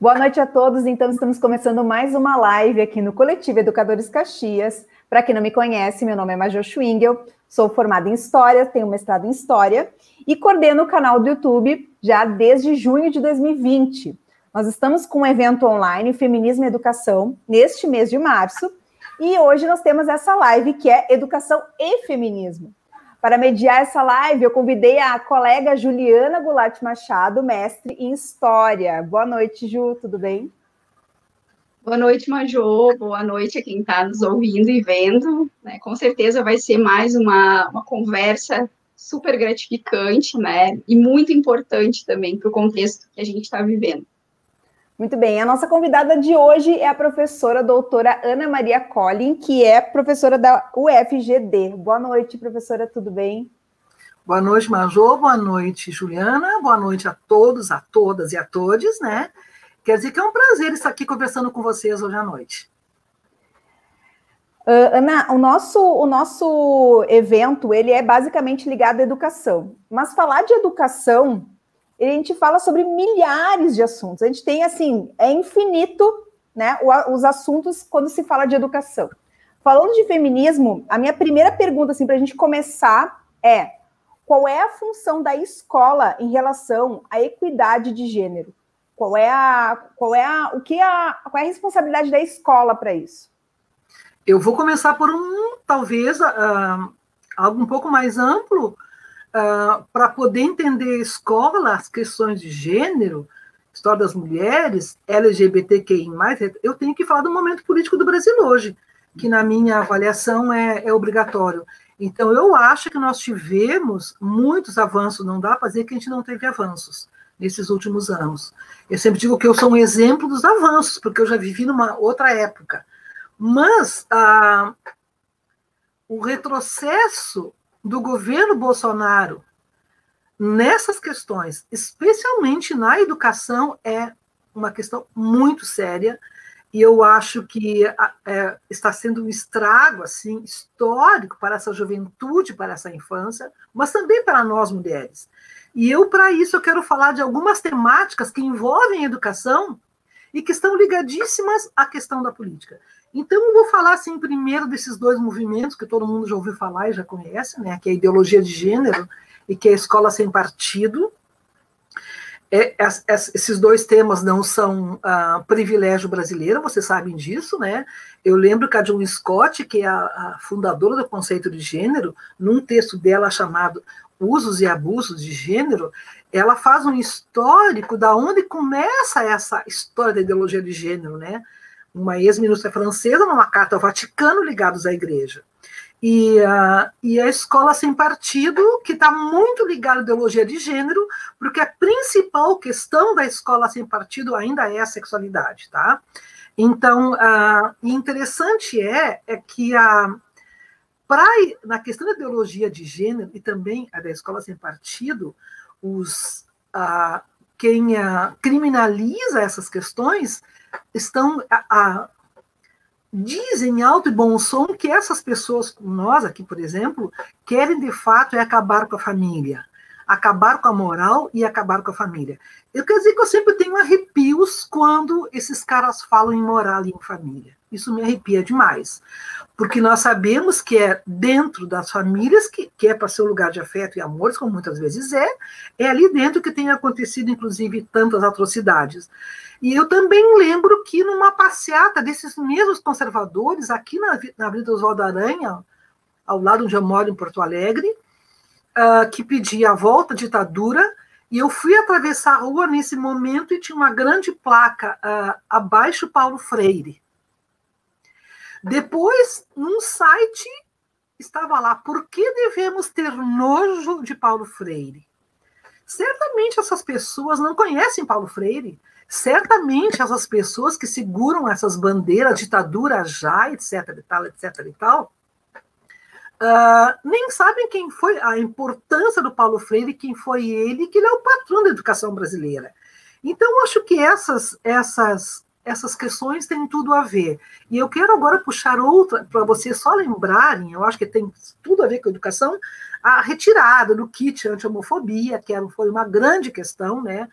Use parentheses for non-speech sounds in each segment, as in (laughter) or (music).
Boa noite a todos. Então, estamos começando mais uma live aqui no Coletivo Educadores Caxias. Para quem não me conhece, meu nome é Major Schwingel, sou formada em História, tenho mestrado em História e coordeno o canal do YouTube já desde junho de 2020. Nós estamos com um evento online, Feminismo e Educação, neste mês de março, e hoje nós temos essa live que é Educação e Feminismo. Para mediar essa live, eu convidei a colega Juliana Goulart Machado, mestre em História. Boa noite, Ju, tudo bem? Boa noite, Majô. Boa noite a quem está nos ouvindo e vendo. Né? Com certeza vai ser mais uma, uma conversa super gratificante, né? E muito importante também para o contexto que a gente está vivendo. Muito bem, a nossa convidada de hoje é a professora doutora Ana Maria Collin, que é professora da UFGD. Boa noite, professora, tudo bem? Boa noite, Major, boa noite, Juliana, boa noite a todos, a todas e a todos, né? Quer dizer que é um prazer estar aqui conversando com vocês hoje à noite. Uh, Ana, o nosso, o nosso evento, ele é basicamente ligado à educação, mas falar de educação a gente fala sobre milhares de assuntos. A gente tem, assim, é infinito, né, os assuntos quando se fala de educação. Falando de feminismo, a minha primeira pergunta, assim, para a gente começar é qual é a função da escola em relação à equidade de gênero? Qual é a, qual é a, o que a, qual é a responsabilidade da escola para isso? Eu vou começar por um, talvez, uh, algo um pouco mais amplo, uh, para poder entender a escola, as questões de gênero, história das mulheres, LGBTQI+, eu tenho que falar do momento político do Brasil hoje, que na minha avaliação é, é obrigatório. Então, eu acho que nós tivemos muitos avanços, não dá para dizer que a gente não teve avanços nesses últimos anos. Eu sempre digo que eu sou um exemplo dos avanços, porque eu já vivi numa outra época. Mas ah, o retrocesso do governo Bolsonaro nessas questões, especialmente na educação, é uma questão muito séria e eu acho que é, está sendo um estrago assim histórico para essa juventude, para essa infância, mas também para nós mulheres. E eu para isso eu quero falar de algumas temáticas que envolvem educação e que estão ligadíssimas à questão da política. Então, eu vou falar assim primeiro desses dois movimentos que todo mundo já ouviu falar e já conhece, né, que é a ideologia de gênero e que é a escola sem partido. É, esses dois temas não são ah, privilégio brasileiro, vocês sabem disso, né? Eu lembro que a John Scott, que é a, a fundadora do conceito de gênero, num texto dela chamado Usos e Abusos de Gênero, ela faz um histórico da onde começa essa história da ideologia de gênero, né? Uma ex-ministra francesa, numa carta ao Vaticano, ligados à igreja. E, uh, e a escola sem partido, que está muito ligada à ideologia de gênero, porque a principal questão da escola sem partido ainda é a sexualidade, tá? Então, uh, interessante é, é que a, pra, na questão da ideologia de gênero e também a da escola sem partido, os, uh, quem criminaliza essas questões estão a, a, dizem alto e bom som que essas pessoas, nós aqui, por exemplo, querem de fato é acabar com a família, acabar com a moral e acabar com a família. Eu quero dizer que eu sempre tenho arrepios quando esses caras falam em moral e em família. Isso me arrepia demais. Porque nós sabemos que é dentro das famílias, que, que é para ser um lugar de afeto e amores, como muitas vezes é, é ali dentro que tem acontecido, inclusive, tantas atrocidades. E eu também lembro que numa passeata desses mesmos conservadores, aqui na, na Avenida Oswaldo Aranha, ao lado onde eu moro, em Porto Alegre, uh, que pedia a volta à ditadura, e eu fui atravessar a rua nesse momento e tinha uma grande placa uh, abaixo Paulo Freire. Depois, num site, estava lá, por que devemos ter nojo de Paulo Freire? Certamente essas pessoas não conhecem Paulo Freire, certamente essas pessoas que seguram essas bandeiras, ditadura já, etc, e tal, etc e tal, uh, nem sabem quem foi a importância do Paulo Freire, quem foi ele, que ele é o patrão da educação brasileira. Então, acho que essas, essas, essas questões têm tudo a ver. E eu quero agora puxar outra, para vocês só lembrarem, eu acho que tem tudo a ver com a educação, a retirada do kit anti-homofobia, que foi uma grande questão, né?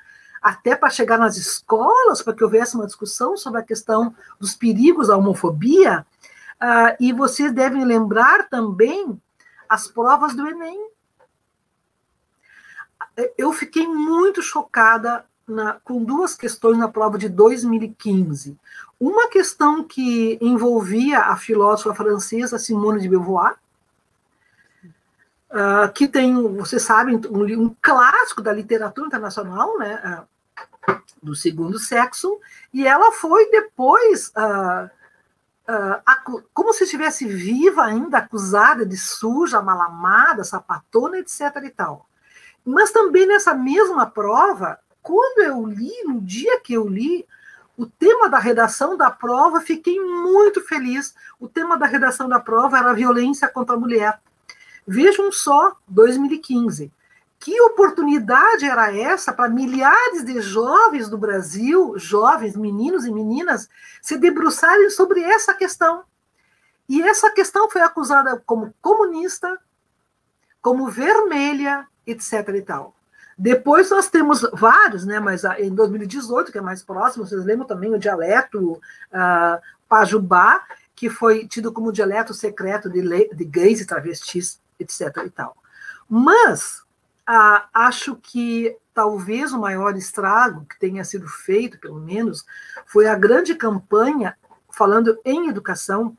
Até para chegar nas escolas, para que houvesse uma discussão sobre a questão dos perigos da homofobia. Uh, e vocês devem lembrar também as provas do Enem. Eu fiquei muito chocada na, com duas questões na prova de 2015. Uma questão que envolvia a filósofa francesa Simone de Beauvoir, uh, que tem, vocês sabem, um, um, clássico da literatura internacional, né, uh, do segundo sexo, e ela foi depois, uh, como se estivesse viva ainda, acusada de suja, malamada, sapatona, etc. e tal. Mas também nessa mesma prova, quando eu li, no dia que eu li, o tema da redação da prova, fiquei muito feliz. O tema da redação da prova era violência contra a mulher. Vejam só, 2015. Que oportunidade era essa para milhares de jovens do Brasil, jovens, meninos e meninas, se debruçarem sobre essa questão? E essa questão foi acusada como comunista, como vermelha, etc. e tal. Depois nós temos vários, né? Mas em 2018, que é mais próximo, vocês lembram também o dialeto uh, Pajubá, que foi tido como dialeto secreto de, de gays e travestis etc. e tal. Mas ah, acho que talvez o maior estrago que tenha sido feito, pelo menos, foi a grande campanha, falando em educação,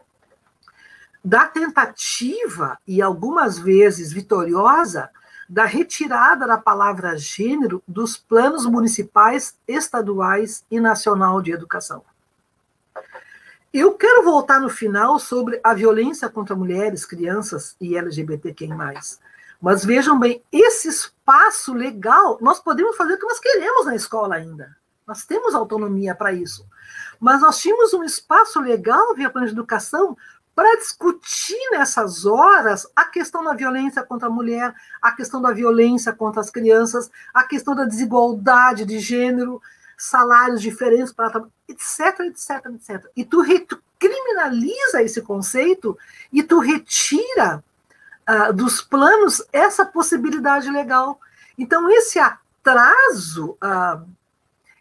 da tentativa, e algumas vezes vitoriosa, da retirada da palavra gênero dos planos municipais, estaduais e nacional de educação. Eu quero voltar no final sobre a violência contra mulheres, crianças e LGBTQI+. Mas vejam bem, esse espaço legal, nós podemos fazer o que nós queremos na escola ainda. Nós temos autonomia para isso. Mas nós tínhamos um espaço legal via plano de educação para discutir nessas horas a questão da violência contra a mulher, a questão da violência contra as crianças, a questão da desigualdade de gênero, salários diferentes para etc, etc, etc. E tu, tu criminaliza esse conceito e tu retira dos planos essa possibilidade legal. Então, esse atraso, uh,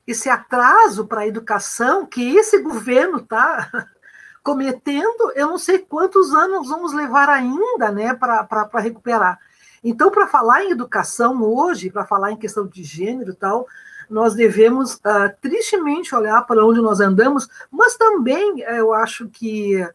esse atraso para a educação que esse governo está (laughs) cometendo, eu não sei quantos anos vamos levar ainda né, para recuperar. Então, para falar em educação hoje, para falar em questão de gênero e tal, nós devemos uh, tristemente olhar para onde nós andamos, mas também uh, eu acho que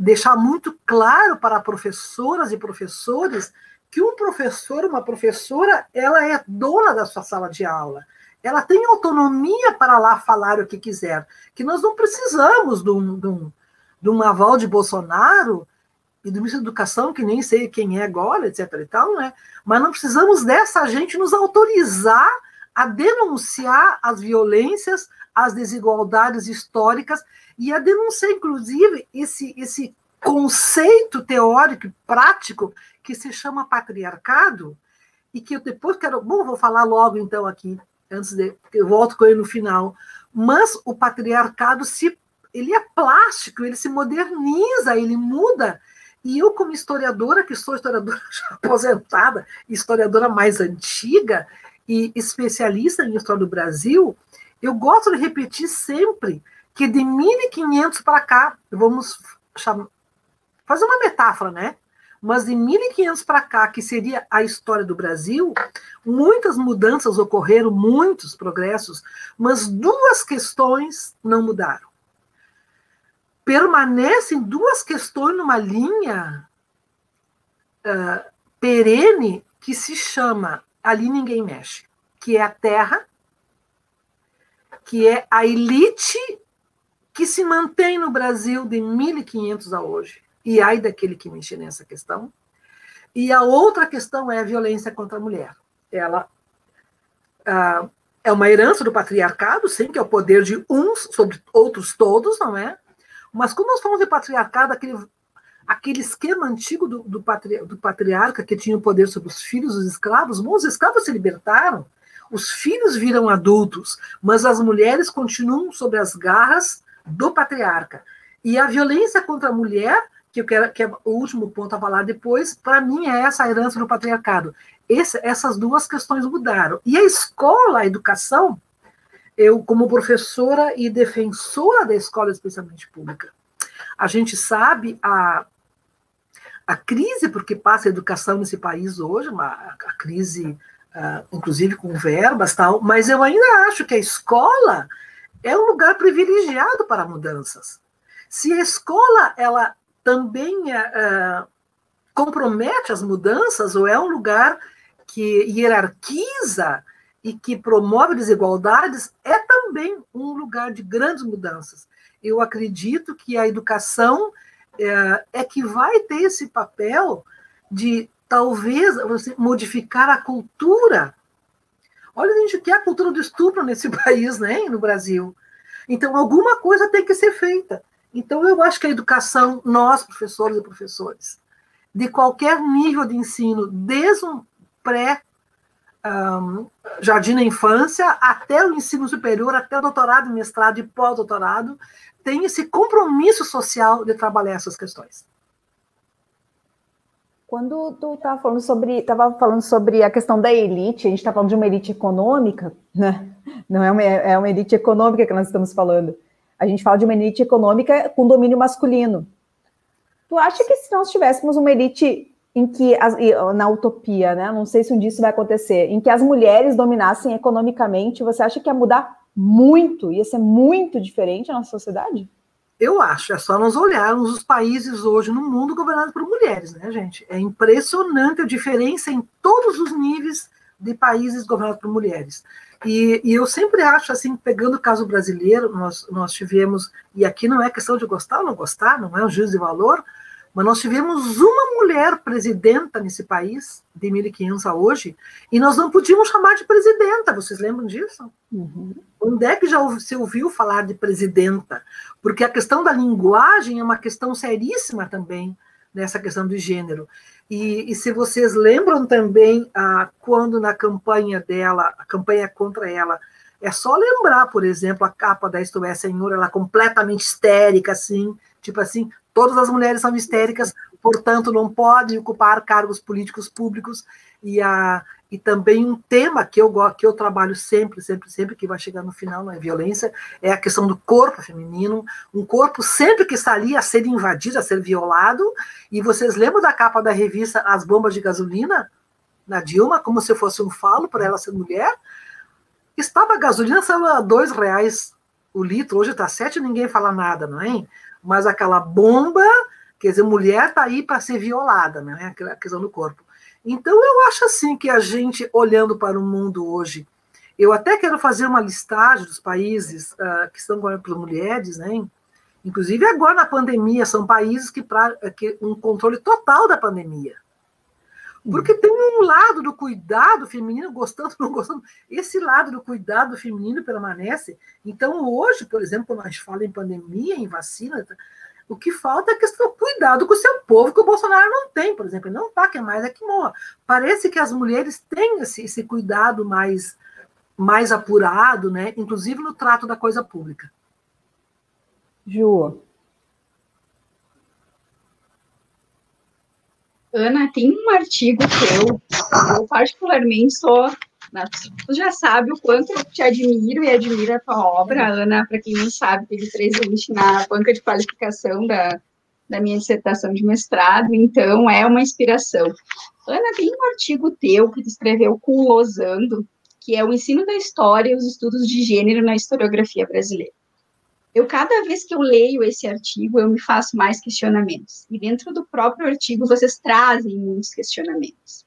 deixar muito claro para professoras e professores que um professor, uma professora, ela é dona da sua sala de aula. Ela tem autonomia para lá falar o que quiser. Que nós não precisamos de um, de um, de um aval de Bolsonaro e do ministro da Educação, que nem sei quem é agora, etc. e tal, né? Mas não precisamos dessa gente nos autorizar a denunciar as violências, as desigualdades históricas e a denunciar, inclusive, esse, esse conceito teórico e prático que se chama patriarcado e que eu depois quero, bom, vou falar logo então aqui, antes de eu volto com ele no final, mas o patriarcado se ele é plástico, ele se moderniza, ele muda. E eu, como historiadora, que sou historiadora (laughs) aposentada, historiadora mais antiga, e especialista em história do Brasil, eu gosto de repetir sempre que de 1500 para cá, vamos chamar, fazer uma metáfora, né? Mas de 1500 para cá, que seria a história do Brasil, muitas mudanças ocorreram, muitos progressos, mas duas questões não mudaram. Permanecem duas questões numa linha uh, perene que se chama ali ninguém mexe, que é a terra, que é a elite que se mantém no Brasil de 1500 a hoje. E ai daquele que mexer nessa questão. E a outra questão é a violência contra a mulher. Ela ah, é uma herança do patriarcado, sim, que é o poder de uns sobre outros todos, não é? Mas quando nós falamos de patriarcado, aquele aquele esquema antigo do, do, patri, do patriarca que tinha o poder sobre os filhos dos escravos, bom, os escravos se libertaram, os filhos viram adultos, mas as mulheres continuam sob as garras do patriarca. E a violência contra a mulher, que eu quero que é o último ponto a falar depois, para mim é essa herança do patriarcado. Esse, essas duas questões mudaram. E a escola, a educação, eu, como professora e defensora da escola, especialmente pública, a gente sabe a, a crise porque passa a educação nesse país hoje, uma, a crise, uh, inclusive com verbas tal, mas eu ainda acho que a escola é um lugar privilegiado para mudanças. Se a escola ela também uh, compromete as mudanças ou é um lugar que hierarquiza e que promove desigualdades, é também um lugar de grandes mudanças. Eu acredito que a educação é, é que vai ter esse papel de talvez modificar a cultura. Olha, gente, o que é a cultura do estupro nesse (laughs) país, né, no Brasil. Então, alguma coisa tem que ser feita. Então, eu acho que a educação, nós, professores e professores, de qualquer nível de ensino, desde um pré um, jardim na infância até o ensino superior, até o doutorado, mestrado e pós-doutorado, tem esse compromisso social de trabalhar essas questões. Quando tu estava falando sobre, estava falando sobre a questão da elite, a gente está falando de uma elite econômica, né? Não é uma, é uma elite econômica que nós estamos falando. A gente fala de uma elite econômica com domínio masculino. Tu acha que se nós tivéssemos uma elite em que, na utopia, né? Não sei se um dia isso vai acontecer, em que as mulheres dominassem economicamente, você acha que ia mudar muito, ia ser muito diferente na nossa sociedade? Eu acho, é só nós olharmos os países hoje no mundo governados por mulheres, né, gente? É impressionante a diferença em todos os níveis de países governados por mulheres. E, e, eu sempre acho, assim, pegando o caso brasileiro, nós, nós tivemos, e aqui não é questão de gostar ou não gostar, não é um juízo de valor, mas nós tivemos uma mulher presidenta nesse país, de 1500 a hoje, e nós não podíamos chamar de presidenta, vocês lembram disso? Uhum. Onde é que já se ouviu falar de presidenta? Porque a questão da linguagem é uma questão seríssima também, nessa questão do gênero. E, e se vocês lembram também, ah, quando na campanha dela, a campanha contra ela, é só lembrar, por exemplo, a capa da Isto é Senhor, ela completamente histérica, assim, tipo assim, Todas as mulheres são histéricas, portanto, não podem ocupar cargos políticos públicos. E, a, e também um tema que eu, que eu trabalho sempre, sempre, sempre, que vai chegar no final, não é violência, é a questão do corpo feminino. Um corpo sempre que está ali a ser invadido, a ser violado. E vocês lembram da capa da revista As Bombas de Gasolina? Na Dilma, como se fosse um falo para ela ser mulher? Estava a gasolina, estava a dois reais o litro, hoje está sete, ninguém fala nada, não é? Mas aquela bomba, quer dizer, mulher está aí para ser violada, né? A questão do corpo. Então, eu acho assim que a gente, olhando para o mundo hoje, eu até quero fazer uma listagem dos países uh, que estão governados por mulheres, né? Inclusive agora na pandemia, são países que, para que um controle total da pandemia. Porque tem um lado do cuidado feminino, gostando ou não gostando, esse lado do cuidado feminino permanece. Então, hoje, por exemplo, quando a gente fala em pandemia, em vacina, o que falta é a questão do cuidado com o seu povo, que o Bolsonaro não tem, por exemplo. Ele não está, quer mais é que morra. Parece que as mulheres têm esse, esse cuidado mais, mais apurado, né? inclusive no trato da coisa pública. Ju, Ana, tem um artigo teu, eu particularmente sou. Né, tu já sabe o quanto eu te admiro e admiro a tua obra, Ana. Para quem não sabe, teve presente na banca de qualificação da, da minha dissertação de mestrado, então é uma inspiração. Ana, tem um artigo teu que tu escreveu com o Losando, que é o ensino da história e os estudos de gênero na historiografia brasileira eu cada vez que eu leio esse artigo, eu me faço mais questionamentos. E dentro do próprio artigo, vocês trazem muitos questionamentos.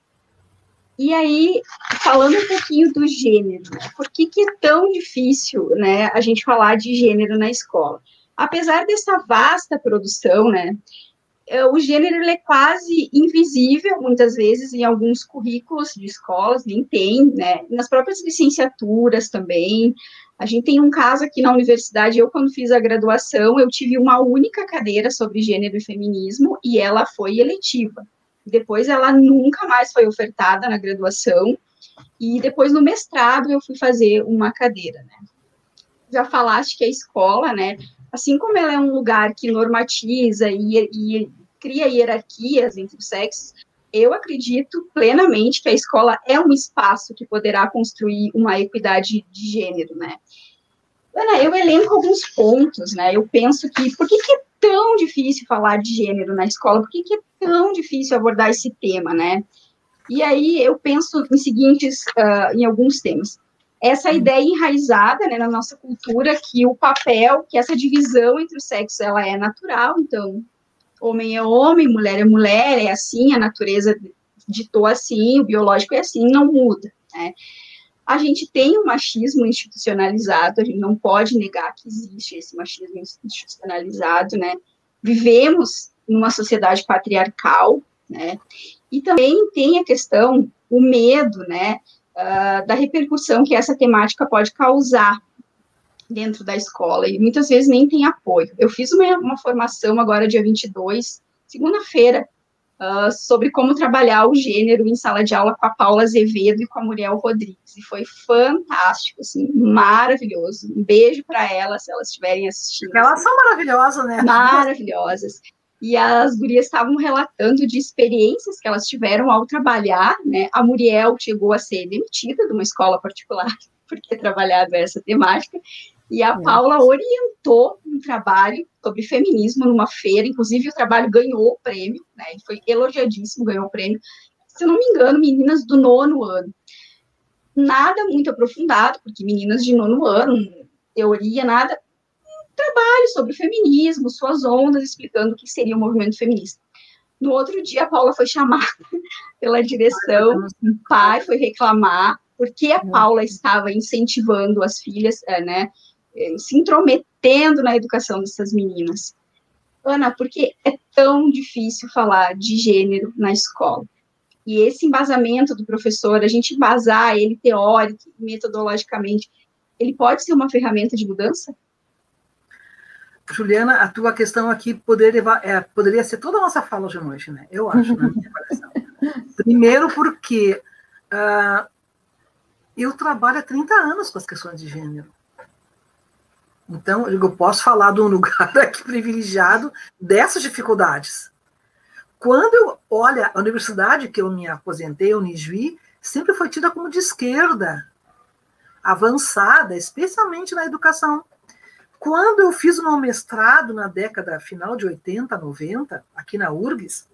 E aí, falando um pouquinho do gênero, né? por que, que é tão difícil né, a gente falar de gênero na escola? Apesar dessa vasta produção, né, é, o gênero é quase invisível, muitas vezes, em alguns currículos de escolas, nem tem, né, nas próprias licenciaturas também, a gente tem um caso aqui na universidade, eu quando fiz a graduação, eu tive uma única cadeira sobre gênero e feminismo e ela foi eletiva. Depois ela nunca mais foi ofertada na graduação e depois no mestrado eu fui fazer uma cadeira, né? Já falaste que a escola, né, assim como ela é um lugar que normatiza e, e cria hierarquias entre os sexos, eu acredito plenamente que a escola é um espaço que poderá construir uma equidade de gênero, né? Ana, eu elenco alguns pontos, né? Eu penso que por que, que é tão difícil falar de gênero na escola? Por que, que é tão difícil abordar esse tema, né? E aí eu penso em seguintes, uh, em alguns temas. Essa hum. ideia enraizada né, na nossa cultura que o papel, que essa divisão entre os sexos, ela é natural, então homem é homem, mulher é mulher, é assim, a natureza ditou assim, o biológico é assim, não muda, né? A gente tem um machismo institucionalizado, a gente não pode negar que existe esse machismo institucionalizado, né? Vivemos numa sociedade patriarcal, né? E também tem a questão, o medo, né, uh, da repercussão que essa temática pode causar dentro da escola, e muitas vezes nem tem apoio. Eu fiz uma, uma formação agora, dia 22, segunda-feira, uh, sobre como trabalhar o gênero em sala de aula com a Paula Azevedo e com a Muriel Rodrigues, e foi fantástico, assim, maravilhoso. Um beijo para elas, se elas estiverem assistindo. Elas assim. são maravilhosas, né? Maravilhosas e as gurias estavam relatando de experiências que elas tiveram ao trabalhar, né? A Muriel chegou a ser demitida de uma escola particular (laughs) por ter trabalhado essa temática, e a Paula orientou um trabalho sobre feminismo numa feira, inclusive o trabalho ganhou o prêmio, né? Foi elogiadíssimo, ganhou o prêmio. Se não me engano, meninas do nono ano. Nada muito aprofundado, porque meninas de nono ano, teoria, nada, trabalho sobre feminismo, suas ondas, explicando o que seria o movimento feminista. No outro dia, a Paula foi chamada (laughs) pela direção, o pai foi reclamar porque a Paula estava incentivando as filhas, eh, né, se intrometendo na educação dessas meninas. Ana, por que é tão difícil falar de gênero na escola? E esse embasamento do professor, a gente embasar ele teórico, metodologicamente, ele pode ser uma ferramenta de mudança? Juliana, a tua questão aqui poderia, é, poderia ser toda a nossa fala hoje à noite, né? Eu acho, na minha avaliação. Primeiro porque uh, eu trabalho há 30 anos com as questões de gênero. Então, eu posso falar de um (laughs) lugar aqui privilegiado dessas dificuldades. Quando eu olho a universidade que eu me aposentei, a Unijuí, sempre foi tida como de esquerda, avançada, especialmente na educação. Quando eu fiz o meu mestrado na década final de 80, 90, aqui na URGS,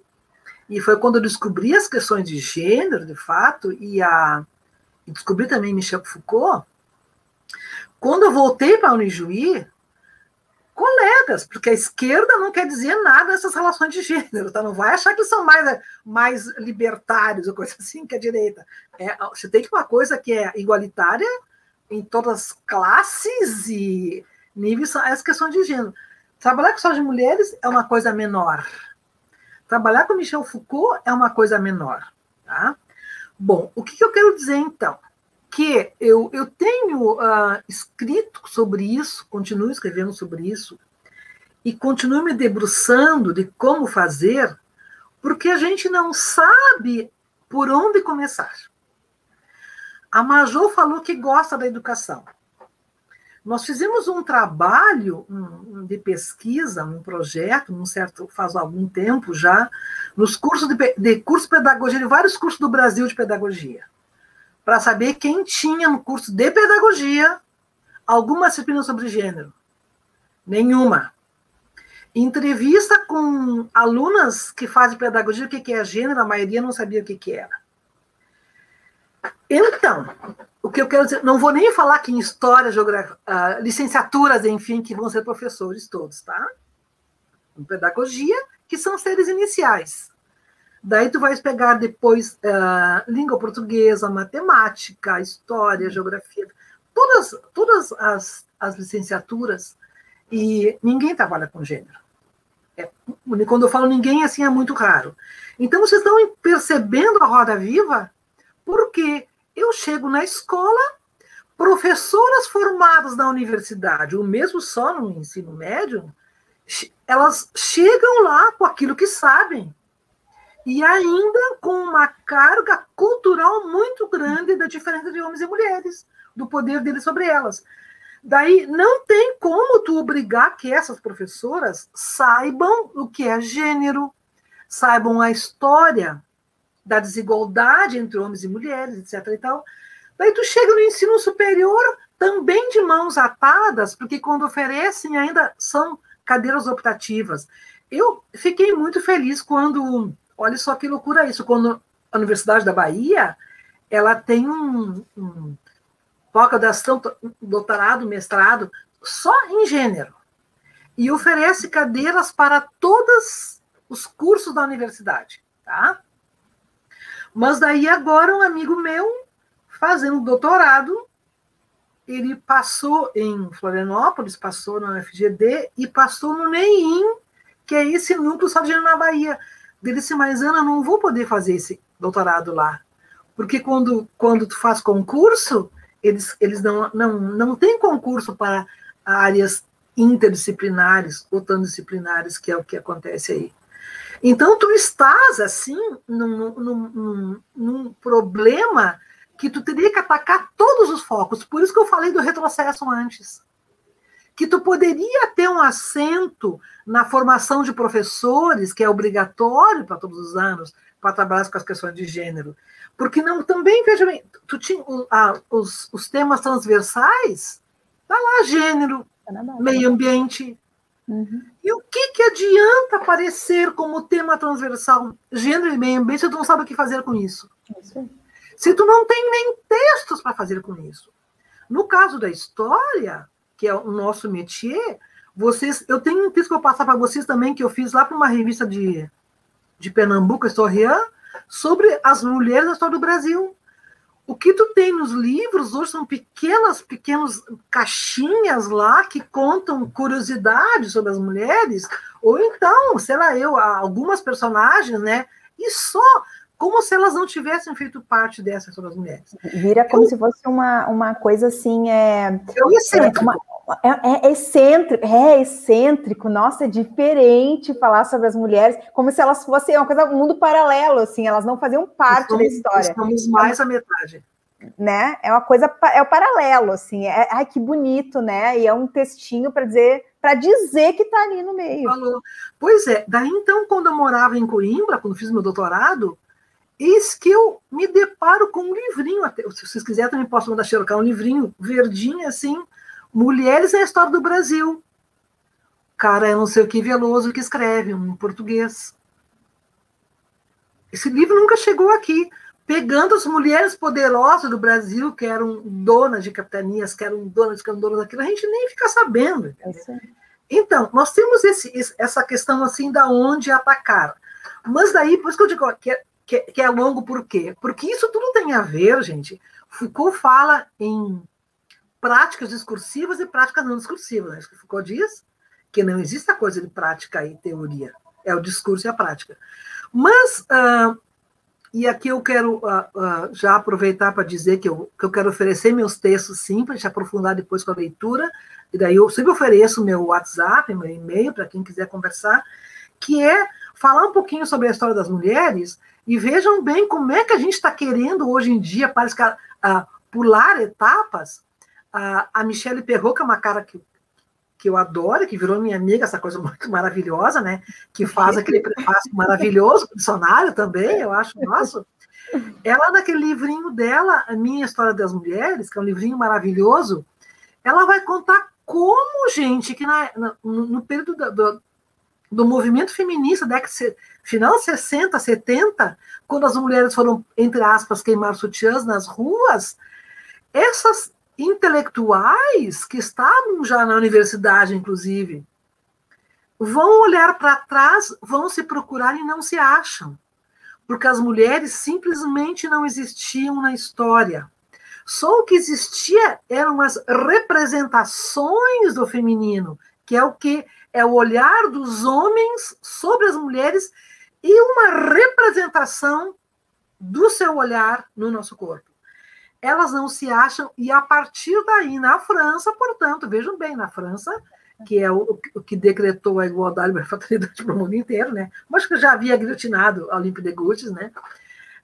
e foi quando eu descobri as questões de gênero, de fato, e, a, e descobri também Michel Foucault, quando eu voltei para a Unijuí, colegas, porque a esquerda não quer dizer nada dessas relações de gênero, tá? Não vai achar que são mais, mais libertários ou coisa assim que a direita. É, você tem uma coisa que é igualitária em todas as classes e níveis são as questões de gênero. Trabalhar com só de mulheres é uma coisa menor. Trabalhar com Michel Foucault é uma coisa menor. Tá? Bom, o que, que eu quero dizer então? Que eu, eu tenho uh, escrito sobre isso, continuo escrevendo sobre isso, e continuo me debruçando de como fazer, porque a gente não sabe por onde começar. A Major falou que gosta da educação. Nós fizemos um trabalho um, de pesquisa, um projeto, um certo faz algum tempo já, nos cursos de, de curso de pedagogia, de vários cursos do Brasil de pedagogia, para saber quem tinha no curso de pedagogia alguma disciplina sobre gênero. Nenhuma. Entrevista com alunas que fazem pedagogia, o que é gênero, a maioria não sabia o que era. Então, o que eu quero dizer, não vou nem falar aqui em história, geografia, uh, licenciaturas, enfim, que vão ser professores todos, tá? Em pedagogia, que são seres iniciais. Daí tu vais pegar depois uh, língua portuguesa, matemática, história, geografia, todas, todas as, as licenciaturas, e ninguém trabalha com gênero. É, quando eu falo ninguém, assim, é muito raro. Então, vocês estão percebendo a roda viva? Por quê? Eu chego na escola, professoras formadas na universidade, ou mesmo só no ensino médio, elas chegam lá com aquilo que sabem. E ainda com uma carga cultural muito grande da diferença de homens e mulheres, do poder deles sobre elas. Daí não tem como tu obrigar que essas professoras saibam o que é gênero, saibam a história da desigualdade entre homens e mulheres, etc. E tal. Daí tu chega no ensino superior, também de mãos atadas, porque quando oferecem ainda são cadeiras optativas. Eu fiquei muito feliz quando, olha só que loucura isso, quando a Universidade da Bahia, ela tem um, um pós-graduação, doutorado, mestrado, só em gênero, e oferece cadeiras para todos os cursos da universidade, tá? Mas daí agora um amigo meu, fazendo doutorado, ele passou em Florianópolis, passou na FGD e passou no NEIM, que é esse núcleo só de na Bahia. Ele disse, mas Ana, não vou poder fazer esse doutorado lá. Porque quando, quando tu faz concurso, eles, eles não, não, não têm concurso para áreas interdisciplinares ou transdisciplinares, que é o que acontece aí. Então, tu estás, assim, num, num, num, num problema que tu teria que atacar todos os focos. Por isso que eu falei do retrocesso antes. Que tu poderia ter um assento na formação de professores, que é obrigatório para todos os anos, para trabalhar com as questões de gênero. Porque não também, veja bem, tu tinha ah, os, os temas transversais, tá lá gênero, tá meio ambiente. Uhum. E o que, que adianta aparecer como tema transversal gênero e meio ambiente se tu não sabe o que fazer com isso? Isso se tu não tem nem textos para fazer com isso. No caso da história, que é o nosso métier, vocês, eu tenho um texto que eu passar para vocês também, que eu fiz lá para uma revista de, de Pernambuco, Historian, sobre as mulheres da história do Brasil. O que tu tem nos livros hoje são pequenas, pequenas caixinhas lá que contam curiosidades sobre as mulheres, ou então, sei lá, eu, algumas personagens, né? E só como se elas não tivessem feito parte dessas das mulheres. Vira como eu, se fosse uma, uma coisa assim, é, é excêntrico. Uma, é, é, excêntrico, é excêntrico, nossa, é diferente falar sobre as mulheres, como se elas fossem uma coisa, um mundo paralelo, assim, elas não faziam parte da história. Estamos mais a metade. Né? É uma coisa, é o paralelo, assim, é, ai, que bonito, né? E é um textinho para dizer, para dizer que está ali no meio. Falou. Pois é, daí então, quando eu morava em Coimbra, quando fiz meu doutorado, Eis que eu me deparo com um livrinho, até, se vocês quiserem também posso mandar xerocar um livrinho verdinho assim, Mulheres na História do Brasil. Cara, é não sei o que Veloso que escreve, um português. Esse livro nunca chegou aqui. Pegando as mulheres poderosas do Brasil, que eram donas de capitanias, que eram donas, que eram donas daquilo, a gente nem fica sabendo. É então, nós temos esse, essa questão assim da onde atacar. Mas daí, por isso que eu digo que é que, que é longo por quê? Porque isso tudo tem a ver, gente. Foucault fala em práticas discursivas e práticas não discursivas. Acho que Foucault diz que não existe a coisa de prática e teoria. É o discurso e a prática. Mas, uh, e aqui eu quero uh, uh, já aproveitar para dizer que eu, que eu quero oferecer meus textos sim, para a gente aprofundar depois com a leitura. E daí eu sempre ofereço meu WhatsApp, meu e-mail, para quem quiser conversar, que é falar um pouquinho sobre a história das mulheres e vejam bem como é que a gente está querendo hoje em dia, parece que, uh, pular etapas. Uh, a Michelle Perrot, que é uma cara que, que eu adoro, que virou minha amiga, essa coisa muito maravilhosa, né? Que faz (laughs) aquele prefácio maravilhoso, dicionário também, eu acho, nossa. Ela, naquele livrinho dela, A Minha História das Mulheres, que é um livrinho maravilhoso, ela vai contar como, gente, que na, no, no período do, do, do movimento feminista, década final 60, 70, quando as mulheres foram, entre aspas, queimar sutiãs nas ruas, essas intelectuais que estavam já na universidade, inclusive, vão olhar para trás, vão se procurar e não se acham, porque as mulheres simplesmente não existiam na história. Só o que existia eram as representações do feminino, que é o que é o olhar dos homens sobre as mulheres e uma representação do seu olhar no nosso corpo. Elas não se acham, e a partir daí, na França, portanto, vejam bem, na França, que é o, o que decretou a igualdade e (laughs) a fraternidade para o mundo inteiro, né? mas que já havia guilhotinado a Olympe de Gouges, né?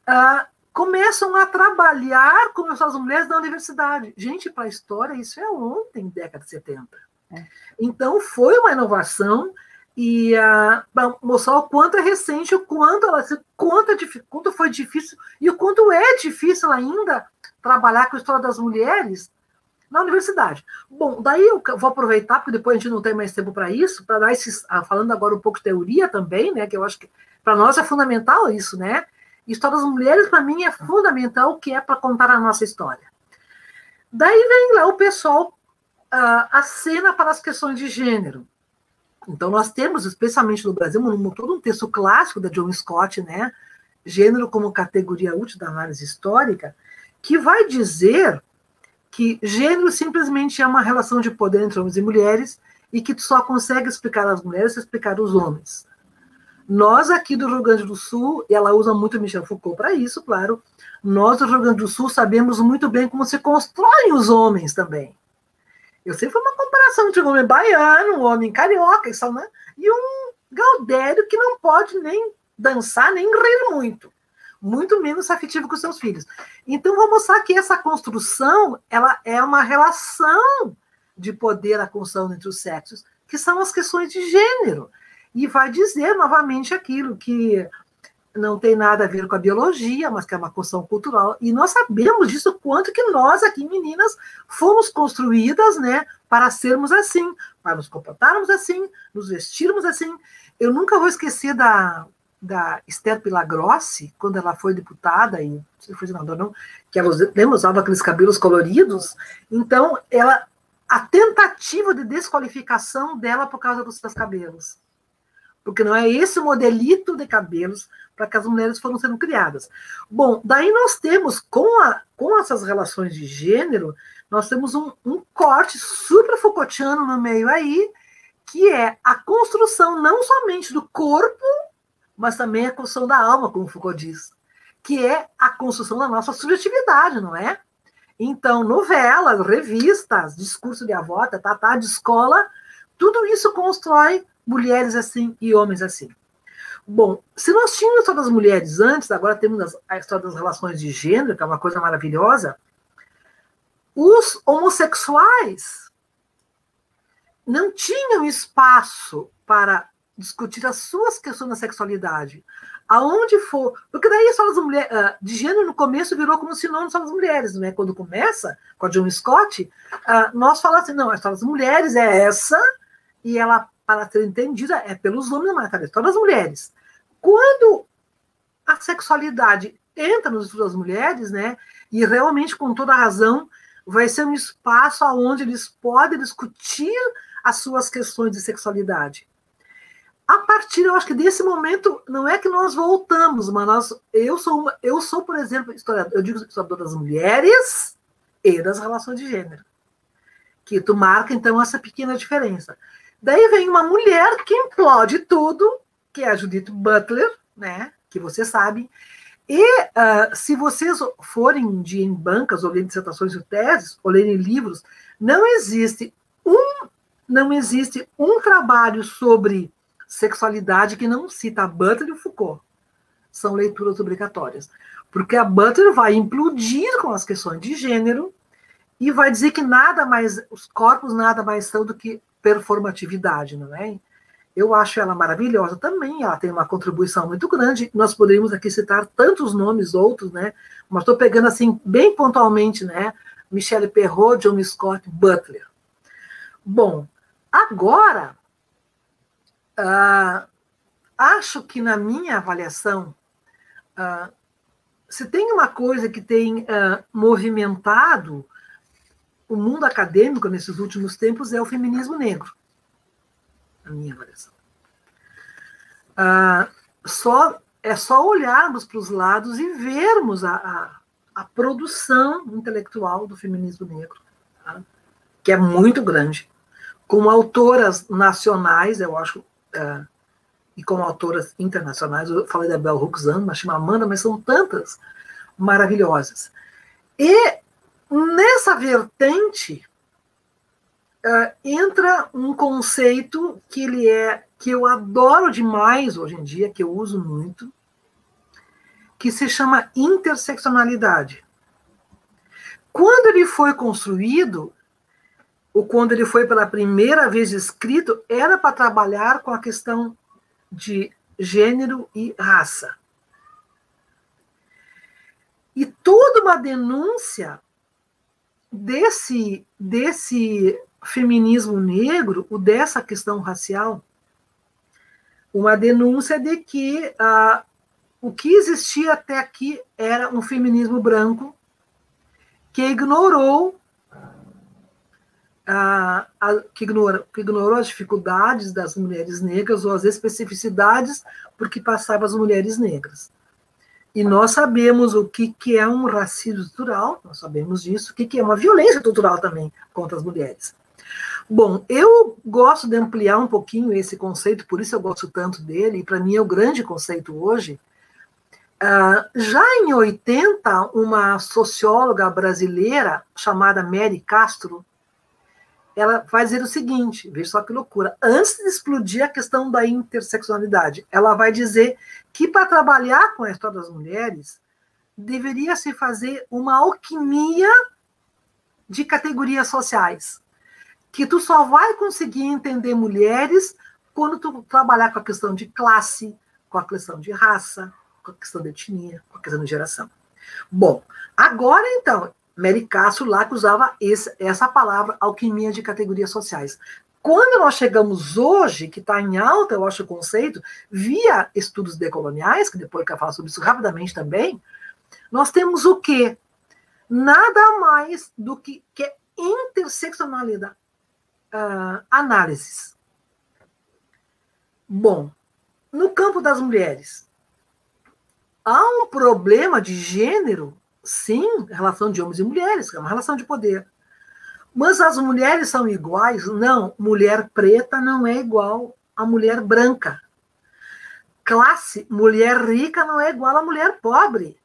Uh, começam a trabalhar com as mulheres da universidade. Gente, para a história, isso é ontem, década de 70. É. Então, foi uma inovação e uh, para mostrar o quanto é recente, o quanto, ela, quanto, é, quanto foi difícil e o quanto é difícil ainda trabalhar com a história das mulheres na universidade. Bom, daí eu vou aproveitar, porque depois a gente não tem mais tempo para isso, para dar esses, ah, falando agora um pouco de teoria também, né, que eu acho que para nós é fundamental isso, né? História das mulheres, para mim, é fundamental, o que é para contar a nossa história. Daí vem lá o pessoal, uh, a cena para as questões de gênero. Então, nós temos, especialmente no Brasil, todo um texto clássico da John Scott, né? Gênero como categoria útil da análise histórica, que vai dizer que gênero simplesmente é uma relação de poder entre homens e mulheres e que só consegue explicar as mulheres se explicar os homens. Nós aqui do Rio Grande do Sul, e ela usa muito Michel Foucault para isso, claro, nós do Rio Grande do Sul sabemos muito bem como se constroem os homens também. Eu sei foi uma comparação entre um homem baiano, um homem carioca, né? e um gaudério que não pode nem dançar, nem rir muito muito menos afetivo com seus filhos. Então, vou mostrar que essa construção ela é uma relação de poder, a construção entre os sexos, que são as questões de gênero. E vai dizer novamente aquilo que não tem nada a ver com a biologia, mas que é uma construção cultural. E nós sabemos disso, quanto que nós aqui, meninas, fomos construídas né, para sermos assim, para nos comportarmos assim, nos vestirmos assim. Eu nunca vou esquecer da, da Esther Pilagrossi, quando ela foi deputada, e se foi senadora não, que ela lembra, usava aqueles cabelos coloridos, então ela a tentativa de desqualificação dela por causa dos seus cabelos. Porque não é esse modelito de cabelos para que as mulheres foram sendo criadas. Bom, daí nós temos, com, a, com essas relações de gênero, nós temos um, um corte super Foucaultiano no meio aí, que é a construção não somente do corpo mas também a construção da alma, como Foucault diz, que é a construção da nossa subjetividade, não é? Então, novelas, revistas, discurso de avó, tá, tá, de escola, tudo isso constrói mulheres assim e homens assim. Bom, se nós tínhamos a história das mulheres antes, agora temos a história das relações de gênero, que é uma coisa maravilhosa, os homossexuais não tinham espaço para discutir as suas questões da sexualidade. Aonde for. Porque daí só as mulheres. Uh, de gênero no começo virou como sinônimo só das mulheres, né? Quando começa, com a John Scott, uh, nós falamos assim: não, a história das mulheres é essa, e ela, para ser entendida, é pelos homens, mas a história das mulheres. Quando a sexualidade entra nos estudos das mulheres, né? E realmente, com toda razão, vai ser um espaço onde eles podem discutir as suas questões de sexualidade a partir, eu acho que desse momento, não é que nós voltamos, mas nós, eu sou, uma, eu sou, por exemplo, historiador, eu digo historiador das mulheres e das relações de gênero. Que tu marca, então, essa pequena diferença. Daí vem uma mulher que implode tudo, que é a Judith Butler, né? Que você sabe. E uh, se vocês forem um dia em bancas, ou lerem dissertações e teses, ou lerem livros, não existe um, não existe um trabalho sobre sexualidade que não cita Butler e Foucault. São leituras obrigatórias. Porque a Butler vai implodir com as questões de gênero e vai dizer que nada mais, os corpos nada mais são do que performatividade, não é? Eu acho ela maravilhosa também, ela tem uma contribuição muito grande. Nós poderíamos aqui citar tantos nomes outros, né? Mas estou pegando assim bem pontualmente, né? Michelle Perrault, John Scott, Butler. Bom, agora Uh, acho que na minha avaliação, uh, se tem uma coisa que tem uh, movimentado o mundo acadêmico nesses últimos tempos é o feminismo negro, na minha avaliação. só é só olharmos para os lados e vermos a, a, a, produção intelectual do feminismo negro, tá? que é muito grande, com autoras nacionais, eu acho uh, e como autoras internacionais, eu falei da Bell Hooks, mas chama Amanda, mas são tantas maravilhosas. E nessa vertente uh, entra um conceito que ele é que eu adoro demais hoje em dia, que eu uso muito, que se chama interseccionalidade. Quando ele foi construído, ou quando ele foi pela primeira vez escrito, era para trabalhar com a questão de gênero e raça. E toda uma denúncia desse, desse feminismo negro, o dessa questão racial, uma denúncia de que ah, o que existia até aqui era um feminismo branco que ignorou a, a, que, ignora, que ignorou as dificuldades das mulheres negras ou as especificidades porque passava as mulheres negras. E nós sabemos o que, que é um racismo estrutural, nós sabemos disso, o que, que é uma violência estrutural também contra as mulheres. Bom, eu gosto de ampliar um pouquinho esse conceito, por isso eu gosto tanto dele, e para mim é o grande conceito hoje. Uh, já em 80, uma socióloga brasileira chamada Mary Castro, ela vai dizer o seguinte, veja só que loucura, antes de explodir a questão da interseccionalidade, ela vai dizer que para trabalhar com a história das mulheres, deveria se fazer uma alquimia de categorias sociais, que tu só vai conseguir entender mulheres quando tu trabalhar com a questão de classe, com a questão de raça, com a questão de etnia, com a questão de geração. Bom, agora então, Mary lá que usava esse, essa palavra, alquimia de categorias sociais. Quando nós chegamos hoje, que está em alta, eu acho, o conceito, via estudos decoloniais, que depois eu quero falar sobre isso rapidamente também, nós temos o quê? Nada mais do que, que é interseccionalidade, uh, análises. Bom, no campo das mulheres, há um problema de gênero Sim, relação de homens e mulheres, é uma relação de poder. Mas as mulheres são iguais? Não, mulher preta não é igual a mulher branca. Classe, mulher rica não é igual a mulher pobre.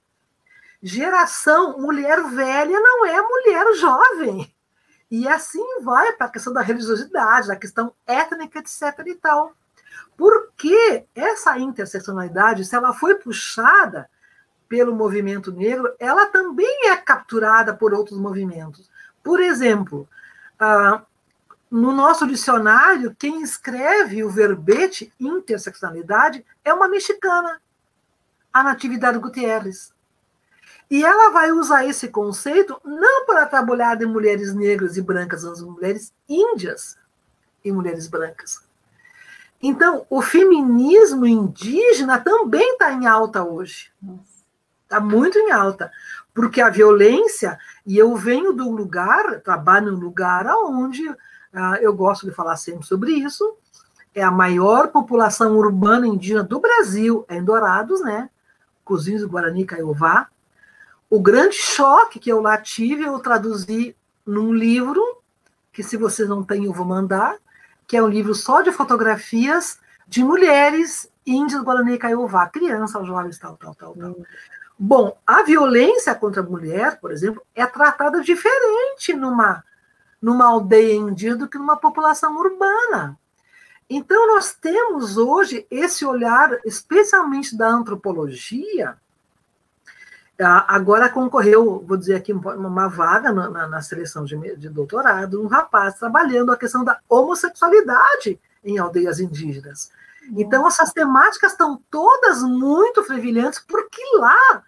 Geração, mulher velha não é mulher jovem. E assim vai para a questão da religiosidade, da questão étnica, etc. e tal. Porque essa interseccionalidade, se ela foi puxada pelo movimento negro, ela também é capturada por outros movimentos. Por exemplo, ah, no nosso dicionário, quem escreve o verbete interseccionalidade é uma mexicana, a Natividade Gutierrez. E ela vai usar esse conceito não para trabalhar de mulheres negras e brancas, mas mulheres índias e mulheres brancas. Então, o feminismo indígena também está em alta hoje. Nossa. Está muito em alta, porque a violência, e eu venho de um lugar, trabalho num lugar onde uh, eu gosto de falar sempre sobre isso, é a maior população urbana indígena do Brasil, é em Dourados, né? Cozinhos Guarani Caiová. O grande choque que eu lá tive, eu traduzi num livro, que se vocês não têm, eu vou mandar, que é um livro só de fotografias de mulheres índias Guarani Caiová, crianças, jovens, tal, tal, tal, tal. Bom, a violência contra a mulher, por exemplo, é tratada diferente numa, numa aldeia indígena do que numa população urbana. Então, nós temos hoje esse olhar, especialmente da antropologia. Agora concorreu, vou dizer aqui, uma vaga na, na seleção de, de doutorado, um rapaz trabalhando a questão da homossexualidade em aldeias indígenas. Então, essas temáticas estão todas muito fervilhantes, porque lá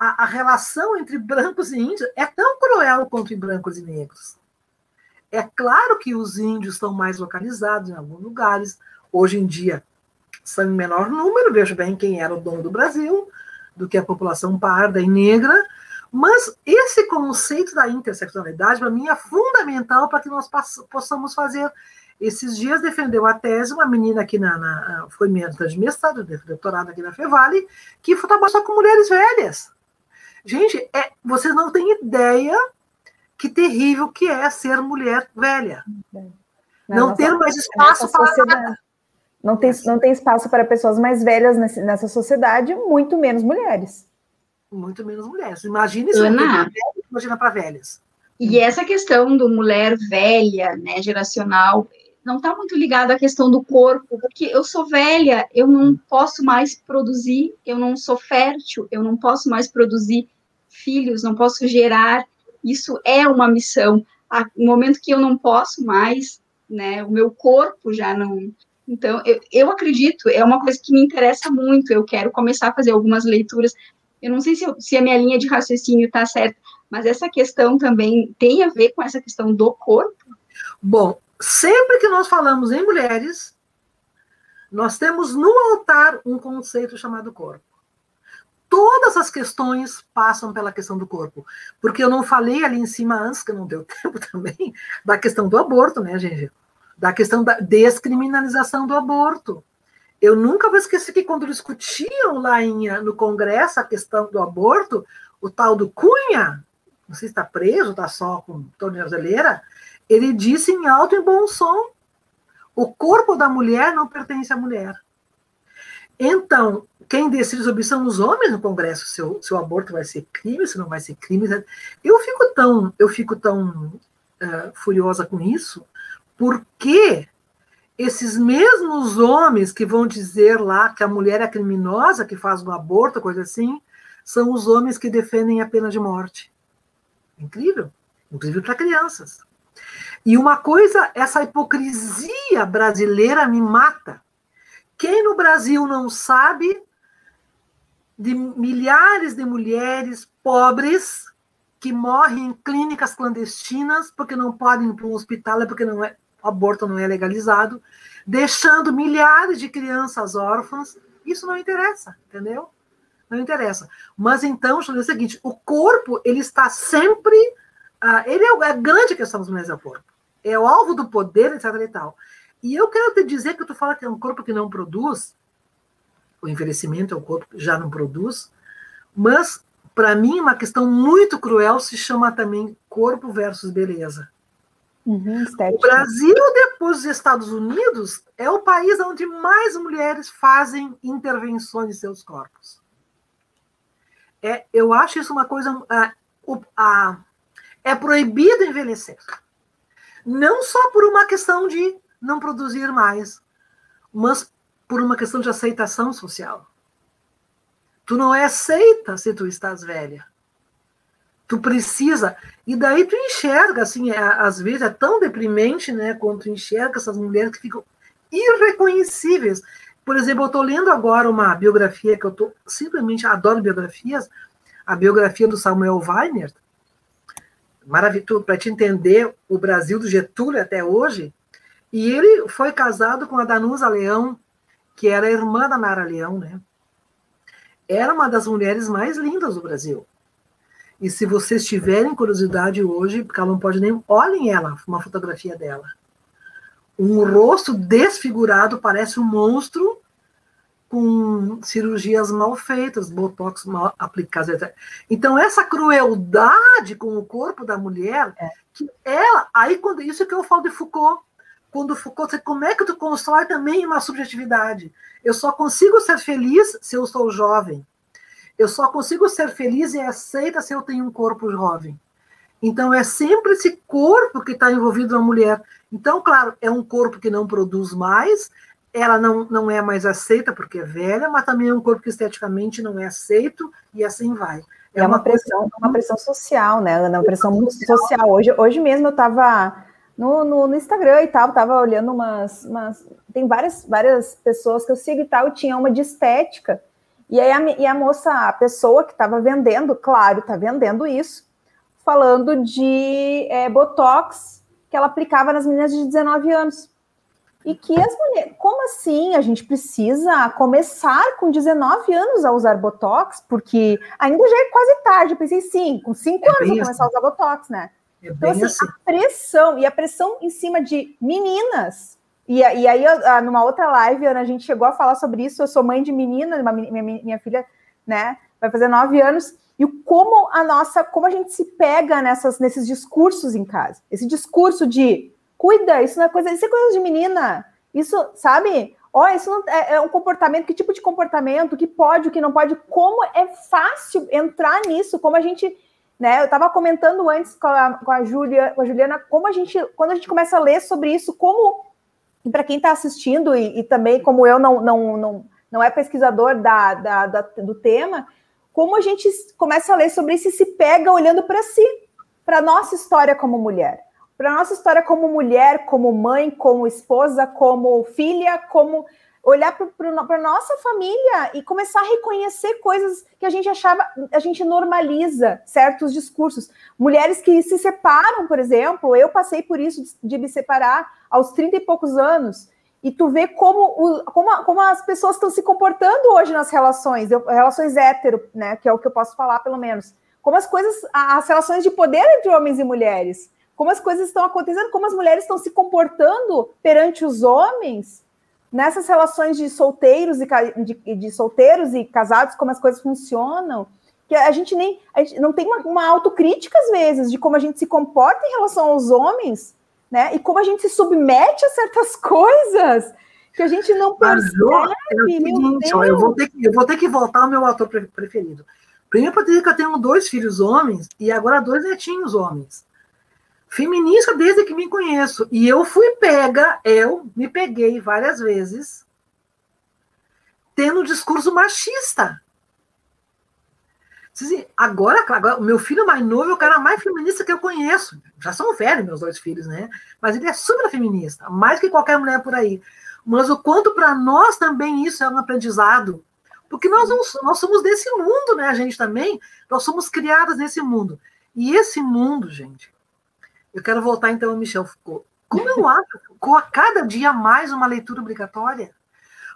a, a, relação entre brancos e índios é tão cruel quanto em brancos e negros. É claro que os índios estão mais localizados em alguns lugares. Hoje em dia são em menor número, vejo bem quem era o dono do Brasil, do que a população parda e negra. Mas esse conceito da interseccionalidade, para mim, é fundamental para que nós possamos fazer. Esses dias defendeu a tese uma menina aqui na, na foi minha de mestrado, doutorado aqui na Fevale, que trabalhou só com mulheres velhas. Gente, é, vocês não têm ideia que terrível que é ser mulher velha. Não, não ter mais espaço para nada. Não tem, não tem espaço para pessoas mais velhas nessa, nessa sociedade, muito menos mulheres. Muito menos mulheres. Imagina isso, Ana, imagina para velhas. E essa questão do mulher velha, né, geracional, não está muito ligado à questão do corpo, porque eu sou velha, eu não posso mais produzir, eu não sou fértil, eu não posso mais produzir filhos, não posso gerar. Isso é uma missão. No momento que eu não posso mais, né, o meu corpo já não. Então, eu, eu acredito, é uma coisa que me interessa muito. Eu quero começar a fazer algumas leituras. Eu não sei se, eu, se a minha linha de raciocínio está certa, mas essa questão também tem a ver com essa questão do corpo? Bom, sempre que nós falamos em mulheres, nós temos no altar um conceito chamado corpo. Todas as questões passam pela questão do corpo. Porque eu não falei ali em cima antes, que não deu (laughs) tempo também, da questão do aborto, né, gente? Da questão da descriminalização do aborto. Eu nunca vou esquecer que quando discutiam lá em, no Congresso a questão do aborto, o tal do Cunha, não sei se está preso, está só com tornozeleira, ele disse em alto e bom som o corpo da mulher não pertence à mulher. Então, quem decide sobre isso são os homens no Congresso, se o, se o aborto vai ser crime, se não vai ser crime. Eu fico tão, eu fico tão uh, furiosa com isso, porque esses mesmos homens que vão dizer lá que a mulher é criminosa, que faz um aborto, coisa assim, são os homens que defendem a pena de morte. Incrível, inclusive para crianças. E uma coisa, essa hipocrisia brasileira me mata. Quem no Brasil não sabe de milhares de mulheres pobres que morrem em clínicas clandestinas porque não podem ir para um hospital, é porque não é, o aborto não é legalizado, deixando milhares de crianças órfãs, isso não interessa, entendeu? Não interessa. Mas então, deixa eu dizer o seguinte: o corpo ele está sempre ah, ele é, é a grande questão dos mulheres é o corpo. É o alvo do poder, etc. e tal. E eu quero te dizer que tu fala que é um corpo que não produz, o envelhecimento é o corpo que já não produz, mas, para mim, uma questão muito cruel se chama também corpo versus beleza. Uhum, o Brasil, depois dos Estados Unidos, é o país onde mais mulheres fazem intervenções em seus corpos. É, eu acho isso uma coisa. A, a, é proibido envelhecer. Não só por uma questão de não produzir mais, mas por uma questão de aceitação social. Tu não é aceita se tu estás velha. Tu precisa. E daí tu enxerga, assim, é, às vezes é tão deprimente, né, quando tu enxerga essas mulheres que ficam irreconhecíveis. Por exemplo, eu estou lendo agora uma biografia que eu tô, simplesmente adoro biografias, a biografia do Samuel Weiner, maravilhoso para te entender o Brasil do Getúlio até hoje. E ele foi casado com a Danusa Leão, que era irmã da Nara Leão, né? Era uma das mulheres mais lindas do Brasil. E se vocês tiverem curiosidade hoje, porque ela não pode nem. Olhem ela, uma fotografia dela. Um rosto desfigurado, parece um monstro, com cirurgias mal feitas, botox mal aplicados, etc. Então, essa crueldade com o corpo da mulher, é. que ela, aí quando isso é que eu falo de Foucault, quando Foucault, como é que tu constrói também uma subjetividade? Eu só consigo ser feliz se eu sou jovem. Eu só consigo ser feliz e aceita se eu tenho um corpo jovem. Então, é sempre esse corpo que está envolvido na mulher. Então, claro, é um corpo que não produz mais, ela não, não é mais aceita porque é velha, mas também é um corpo que esteticamente não é aceito e assim vai. É, é uma, uma pressão, coisa... uma pressão social, né, Ana? Uma pressão muito social. Hoje, hoje mesmo eu estava no, no, no, Instagram e tal, estava olhando umas, umas. Tem várias, várias pessoas que eu sigo e tal, e tinha uma de estética. E aí a, e a moça, a pessoa que estava vendendo, claro, está vendendo isso, falando de é, Botox que ela aplicava nas meninas de 19 anos. E que as mulheres, como assim? A gente precisa começar com 19 anos a usar Botox, porque ainda já é quase tarde. Eu pensei, sim, com 5 é anos eu começar a usar Botox, né? É então, assim, assim, a pressão, e a pressão em cima de meninas. E, e aí, numa outra live, a gente chegou a falar sobre isso. Eu sou mãe de menina, minha, minha filha, né, vai fazer nove anos. E como a nossa, como a gente se pega nessas, nesses discursos em casa. Esse discurso de Cuida, isso não é coisa, isso é coisa de menina. Isso, sabe? Ó, isso não, é, é, um comportamento, que tipo de comportamento, que pode, o que não pode, como é fácil entrar nisso, como a gente, né? Eu estava comentando antes com a, com a Júlia, com a Juliana, como a gente, quando a gente começa a ler sobre isso, como para quem está assistindo e, e, também como eu não, não, não, não é pesquisador da, da, da, do tema, como a gente começa a ler sobre isso e se pega olhando para si, para nossa história como mulher para a nossa história como mulher, como mãe, como esposa, como filha, como olhar para a nossa família e começar a reconhecer coisas que a gente achava, a gente normaliza certos discursos. Mulheres que se separam, por exemplo, eu passei por isso de me separar aos 30 e poucos anos, e tu vê como, o, como, como as pessoas estão se comportando hoje nas relações, eu, relações hétero, né, que é o que eu posso falar, pelo menos. Como as coisas, as relações de poder entre homens e mulheres, como as coisas estão acontecendo, como as mulheres estão se comportando perante os homens, nessas relações de solteiros e de, de solteiros e casados, como as coisas funcionam, que a gente nem a gente não tem uma, uma autocrítica às vezes de como a gente se comporta em relação aos homens, né? E como a gente se submete a certas (laughs) coisas que a gente não percebe. Mas, é seguinte, ó, eu, vou ter que, eu vou ter que voltar ao meu ator preferido. Primeiro, para dizer que eu tenho dois filhos homens e agora dois netinhos homens feminista desde que me conheço. E eu fui pega, eu me peguei várias vezes, tendo um discurso machista. Agora, agora, o meu filho mais novo é o cara mais feminista que eu conheço. Já são velhos, meus dois filhos, né? Mas ele é super feminista, mais que qualquer mulher por aí. Mas o quanto para nós também isso é um aprendizado. Porque nós, nós somos desse mundo, né? A gente também, nós somos criadas nesse mundo. E esse mundo, gente, eu quero voltar então ao Michel Foucault. Como eu acho Foucault a cada dia mais uma leitura obrigatória?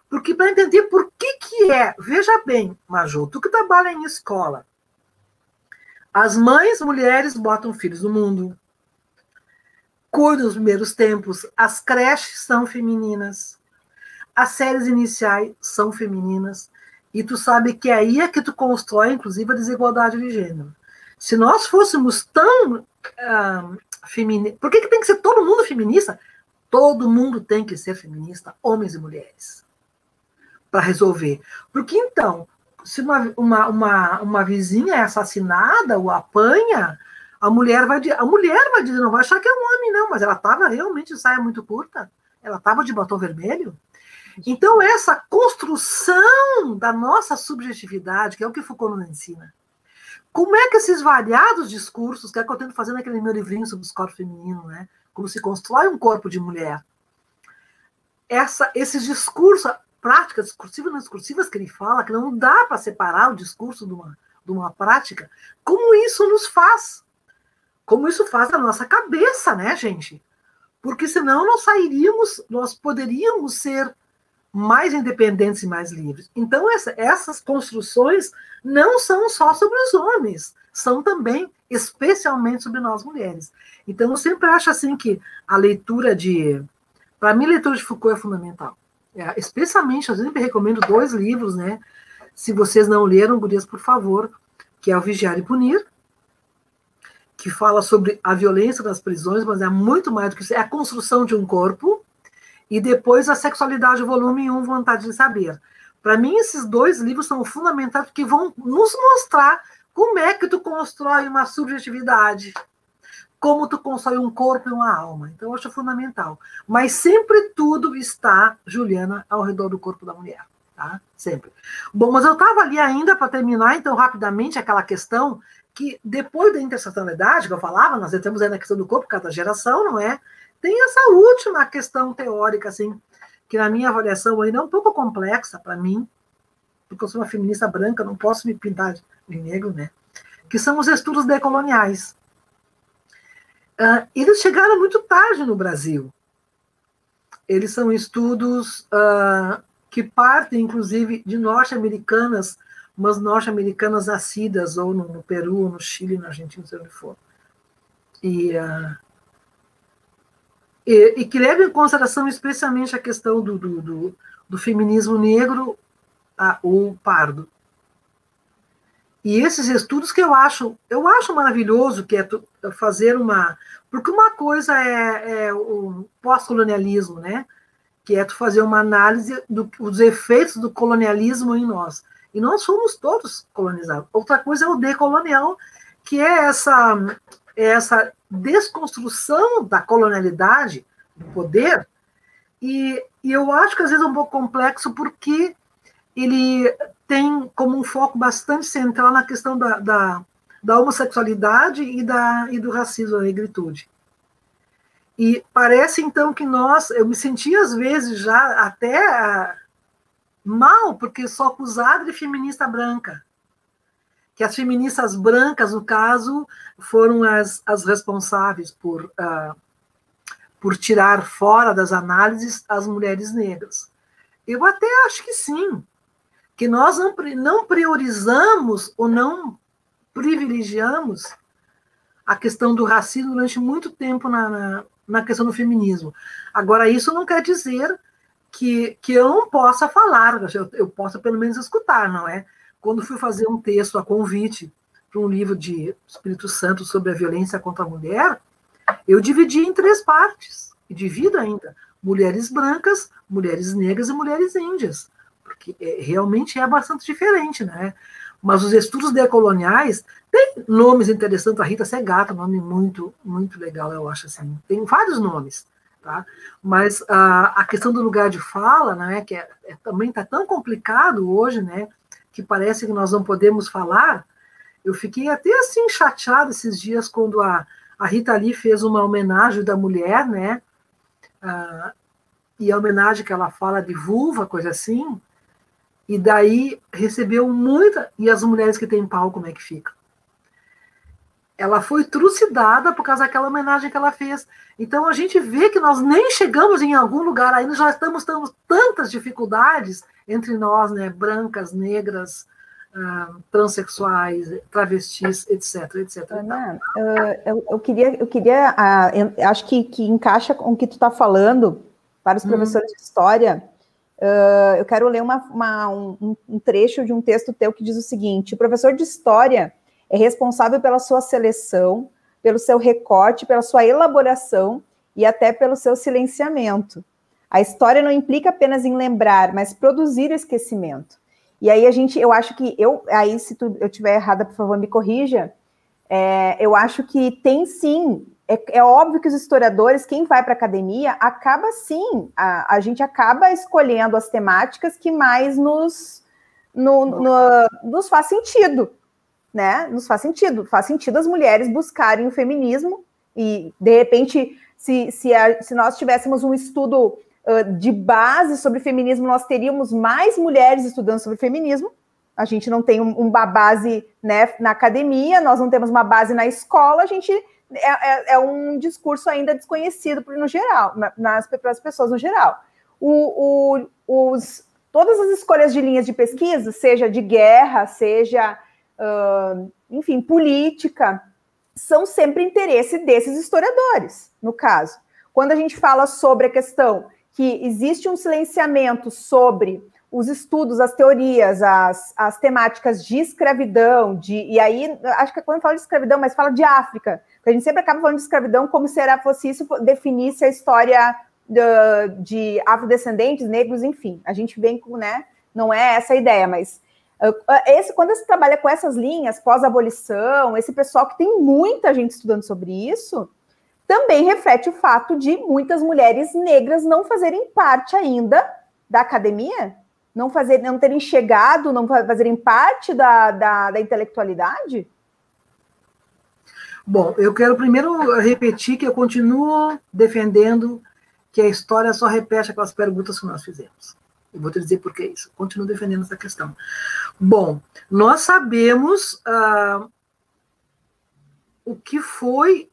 Porque para entender por que que é, veja bem, Major, tu que trabalha em escola, as mães mulheres botam filhos no mundo, cuidam dos primeiros tempos, as creches são femininas, as séries iniciais são femininas, e tu sabe que aí é que tu constrói, inclusive, a desigualdade de gênero. Se nós fôssemos tão ah, Por que, que tem que ser todo mundo feminista? Todo mundo tem que ser feminista, homens e mulheres, para resolver. Porque então, se uma, uma, uma, uma vizinha é assassinada ou apanha, a mulher vai a mulher vai dizer, não vai achar que é um homem, não, mas ela estava realmente em saia muito curta, ela estava de batom vermelho. Então, essa construção da nossa subjetividade, que é o que Foucault nos ensina, como é que esses variados discursos, que é que eu tento fazer naquele meu livrinho sobre os corpos femininos, né? Como se constrói um corpo de mulher. Essa, esses discursos, práticas discursivas e não discursivas que ele fala, que não dá para separar o discurso de uma, de uma prática, como isso nos faz? Como isso faz a nossa cabeça, né, gente? Porque senão nós sairíamos, nós poderíamos ser mais independentes e mais livres. Então, essa, essas construções não são só sobre os homens, são também, especialmente, sobre nós mulheres. Então, eu sempre acho assim que a leitura de. Para mim, a leitura de Foucault é fundamental. É, especialmente, eu sempre recomendo dois livros, né? Se vocês não leram, Gurias, por favor, que é o Vigiar e Punir, que fala sobre a violência das prisões, mas é muito mais do que isso, é a construção de um corpo, e depois A Sexualidade, volume 1, Vontade de Saber. Para mim, esses dois livros são fundamentais porque vão nos mostrar como é que tu constrói uma subjetividade, como tu constrói um corpo e uma alma. Então, eu acho fundamental. Mas sempre tudo está, Juliana, ao redor do corpo da mulher. Tá? Sempre. Bom, mas eu estava ali ainda para terminar, então, rapidamente, aquela questão que depois da interseccionalidade que eu falava, nós entramos aí na questão do corpo, cada geração, não é? Tem essa última questão teórica, assim, que na minha avaliação ainda é um pouco complexa para mim, porque eu sou uma feminista branca, não posso me pintar de negro, né? Que são os estudos decoloniais. Uh, eles chegaram muito tarde no Brasil. Eles são estudos uh, que partem, inclusive, de norte-americanas, mas norte-americanas nascidas ou no, no, Peru, no Chile, na Argentina, sei onde for. E uh, e, e, que leva em consideração especialmente a questão do, do, do, do feminismo negro a, ou pardo. E esses estudos que eu acho, eu acho maravilhoso que é fazer uma, porque uma coisa é, é o pós-colonialismo, né? Que é tu fazer uma análise do, dos efeitos do colonialismo em nós. E nós fomos todos colonizados. Outra coisa é o decolonial, que é essa, é essa desconstrução da colonialidade, do poder, e, e eu acho que às vezes é um pouco complexo porque ele tem como um foco bastante central na questão da, da, da homossexualidade e, da, e do racismo, da negritude. E parece então que nós, eu me senti às vezes já até mal, porque sou acusada de feminista branca. Que as feministas brancas, no caso, foram as, as responsáveis por, uh, por tirar fora das análises as mulheres negras. Eu até acho que sim, que nós não, não priorizamos ou não privilegiamos a questão do racismo durante muito tempo na, na, na questão do feminismo. Agora, isso não quer dizer que, que eu não possa falar, eu, eu possa pelo menos escutar, não é? Quando fui fazer um texto a convite para um livro de Espírito Santo sobre a violência contra a mulher, eu dividi em três partes, e divido ainda: mulheres brancas, mulheres negras e mulheres índias, porque é, realmente é bastante diferente, né? Mas os estudos decoloniais têm nomes interessantes. A Rita Segato, nome muito, muito legal, eu acho assim. Tem vários nomes, tá? Mas a, a questão do lugar de fala, né, que é, é também está tão complicado hoje, né, que parece que nós não podemos falar. Eu fiquei até assim chateada esses dias quando a, a Rita Lee fez uma homenagem da mulher, né? Ah, e a homenagem que ela fala de vulva, coisa assim, e daí recebeu muita. E as mulheres que têm pau, como é que fica? Ela foi trucidada por causa daquela homenagem que ela fez. Então a gente vê que nós nem chegamos em algum lugar ainda, já estamos tendo tantas dificuldades entre nós, né? Brancas, negras, uh, transexuais, travestis, etc, etc. Ana, uh, eu, eu, queria, eu queria, uh, eu acho que, que encaixa com o que tu está falando para os hum. professores de história Uh, eu quero ler uma, uma, um, um, trecho de um texto teu que diz o seguinte: o professor de história é responsável pela sua seleção, pelo seu recorte, pela sua elaboração e até pelo seu silenciamento. A história não implica apenas em lembrar, mas produzir esquecimento. E aí a gente, eu acho que eu, aí se tu, eu tiver errada, por favor, me corrija. É, eu acho que tem sim é, é, óbvio que os historiadores, quem vai para a academia, acaba sim, a, a, gente acaba escolhendo as temáticas que mais nos, no, no, nos faz sentido, né? Nos faz sentido. Faz sentido as mulheres buscarem o feminismo e, de repente, se, se, a, se nós tivéssemos um estudo uh, de base sobre feminismo, nós teríamos mais mulheres estudando sobre feminismo. A gente não tem um, uma base né, na academia, nós não temos uma base na escola, a gente é, é, é, um discurso ainda desconhecido no geral, nas, para as pessoas no geral. O, o, os, todas as escolhas de linhas de pesquisa, seja de guerra, seja, uh, enfim, política, são sempre interesse desses historiadores, no caso. Quando a gente fala sobre a questão que existe um silenciamento sobre os estudos, as teorias, as, as temáticas de escravidão, de, e aí, acho que quando fala de escravidão, mas fala de África, porque a gente sempre acaba falando de escravidão como se era, fosse isso definisse a história de, de afrodescendentes, negros, enfim. A gente vem com, né? Não é essa a ideia, mas esse, quando você trabalha com essas linhas, pós-abolição, esse pessoal que tem muita gente estudando sobre isso, também reflete o fato de muitas mulheres negras não fazerem parte ainda da academia, não fazer, não terem chegado, não fazerem parte da, da, da intelectualidade. Bom, eu quero primeiro repetir que eu continuo defendendo que a história só repete aquelas perguntas que nós fizemos. Eu vou te dizer por que isso. Continuo defendendo essa questão. Bom, nós sabemos ah, o que foi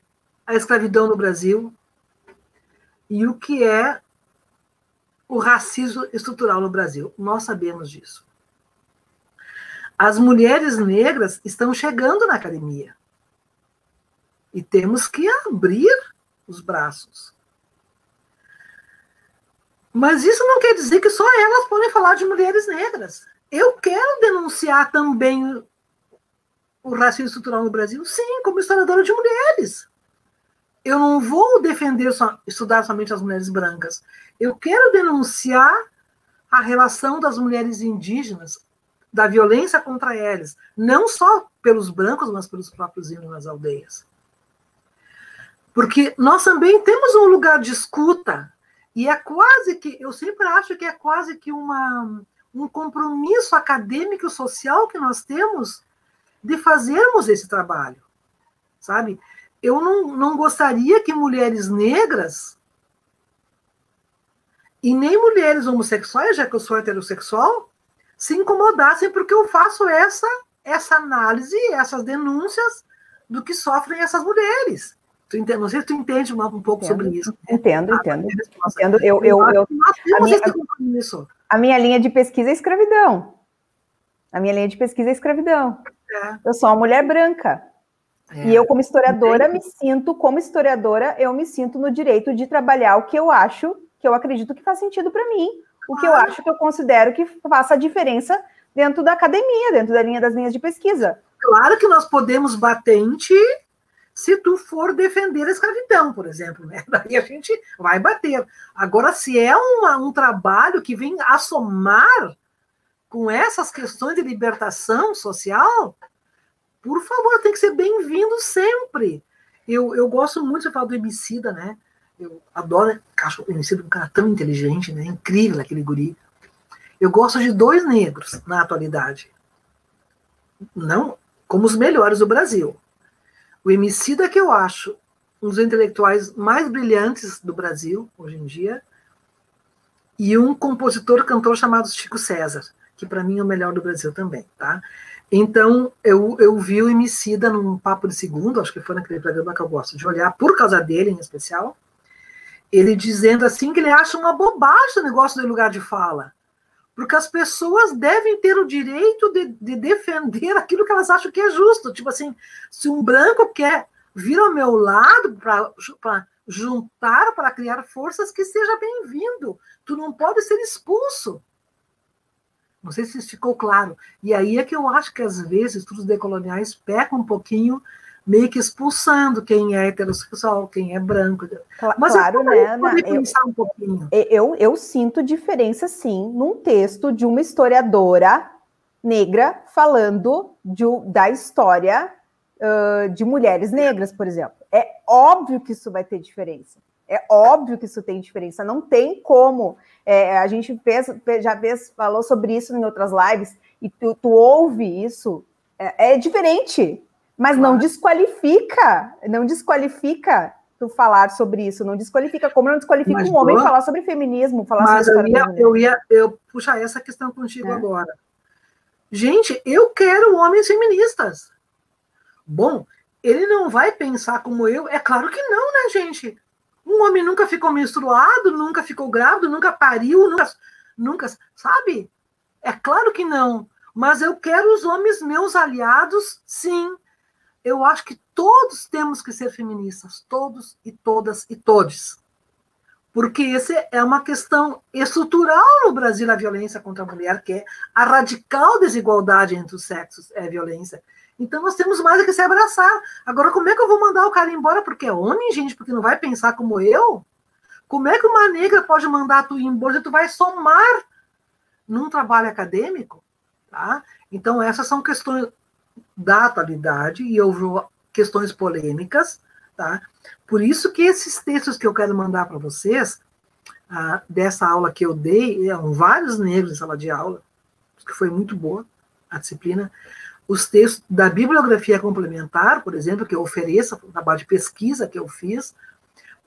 a escravidão no Brasil e o que é o racismo estrutural no Brasil. Nós sabemos disso. As mulheres negras estão chegando na academia. E temos que abrir os braços. Mas isso não quer dizer que só elas podem falar de mulheres negras. Eu quero denunciar também o racismo estrutural no Brasil, sim, como historiadora de mulheres. Eu não vou defender, só, estudar somente as mulheres brancas. Eu quero denunciar a relação das mulheres indígenas, da violência contra elas, não só pelos brancos, mas pelos próprios índios nas aldeias. Porque nós também temos um lugar de escuta, e é quase que, eu sempre acho que é quase que uma, um compromisso acadêmico social que nós temos de fazermos esse trabalho, sabe? Eu não, não gostaria que mulheres negras e nem mulheres homossexuais, já que eu sou heterossexual, se incomodassem porque eu faço essa, essa análise, essas denúncias do que sofrem essas mulheres. Tu entende, não sei se tu entende um, pouco entendo, sobre isso. Entendo, entendo. entendo. Eu, eu, eu, a, minha, a minha linha de pesquisa é escravidão. A minha linha de pesquisa é escravidão. É. Eu sou uma mulher branca. É. E eu, como historiadora, me sinto, como historiadora, eu me sinto no direito de trabalhar o que eu acho, que eu acredito que faz sentido para mim, o que eu acho que eu considero que faça a diferença dentro da academia, dentro da linha das linhas de pesquisa. Claro que nós podemos bater em ti se tu for defender a escravidão, por exemplo, né? (laughs) Daí a gente vai bater. Agora, se é uma, um trabalho que vem assomar com essas questões de libertação social, por favor, tem que ser bem-vindo sempre. Eu, eu gosto muito de falar do Emicida, né? Eu adoro, acho o Emicida um cara tão inteligente, né? Incrível aquele guri. Eu gosto de dois negros na atualidade. Não como os melhores do Brasil. O Emicida, que eu acho um dos intelectuais mais brilhantes do Brasil, hoje em dia, e um compositor, cantor chamado Chico César, que para mim é o melhor do Brasil também, tá? Então, eu, eu vi o Emicida num papo de segundo, acho que foi naquele programa que eu gosto de olhar, por causa dele em especial, ele dizendo assim que ele acha uma bobagem o negócio do lugar de fala. Porque as pessoas devem ter o direito de, de defender (laughs) aquilo que elas acham que é justo. Tipo assim, se um branco quer vir ao meu lado para juntar, para criar forças, que seja bem-vindo. Tu não pode ser expulso. Não sei se isso ficou claro. E aí é que eu acho que, às vezes, estudos decoloniais pecam um pouquinho meio que expulsando quem é heterossexual, quem é branco. Mas claro, né, Ana? Eu, um pouquinho. Eu, eu sinto diferença, sim, num texto de uma historiadora negra falando de, da história uh, de mulheres negras, por exemplo. É óbvio que isso vai ter diferença. É óbvio que isso tem diferença. Não tem como. É, a gente fez, já fez, falou sobre isso em outras lives, e tu, tu ouve isso. É, é diferente mas claro. não desqualifica, não desqualifica tu falar sobre isso, não desqualifica, como não desqualifica mas, um homem boa. falar sobre feminismo, falar mas sobre eu ia, eu ia eu puxar essa questão contigo é. agora. Gente, eu quero homens feministas. Bom, ele não vai pensar como eu? É claro que não, né, gente? Um homem nunca ficou menstruado, nunca ficou grávido, nunca pariu, nunca, nunca, sabe? É claro que não. Mas eu quero os homens meus aliados, sim eu acho que todos temos que ser feministas, todos e todas e todes. Porque essa é uma questão estrutural no Brasil, a violência contra a mulher, que é a radical desigualdade entre os sexos, é violência. Então nós temos mais que se abraçar. Agora, como é que eu vou mandar o cara embora porque é homem, gente, porque não vai pensar como eu? Como é que uma negra pode mandar tu ir embora e tu vai somar num trabalho acadêmico? Tá? Então, essas são questões da atualidade e houve questões polêmicas, tá? Por isso que esses textos que eu quero mandar para vocês, ah, dessa aula que eu dei, eram vários negros em sala de aula, que foi muito boa a disciplina, os textos da bibliografia complementar, por exemplo, que eu ofereço, o trabalho de pesquisa que eu fiz,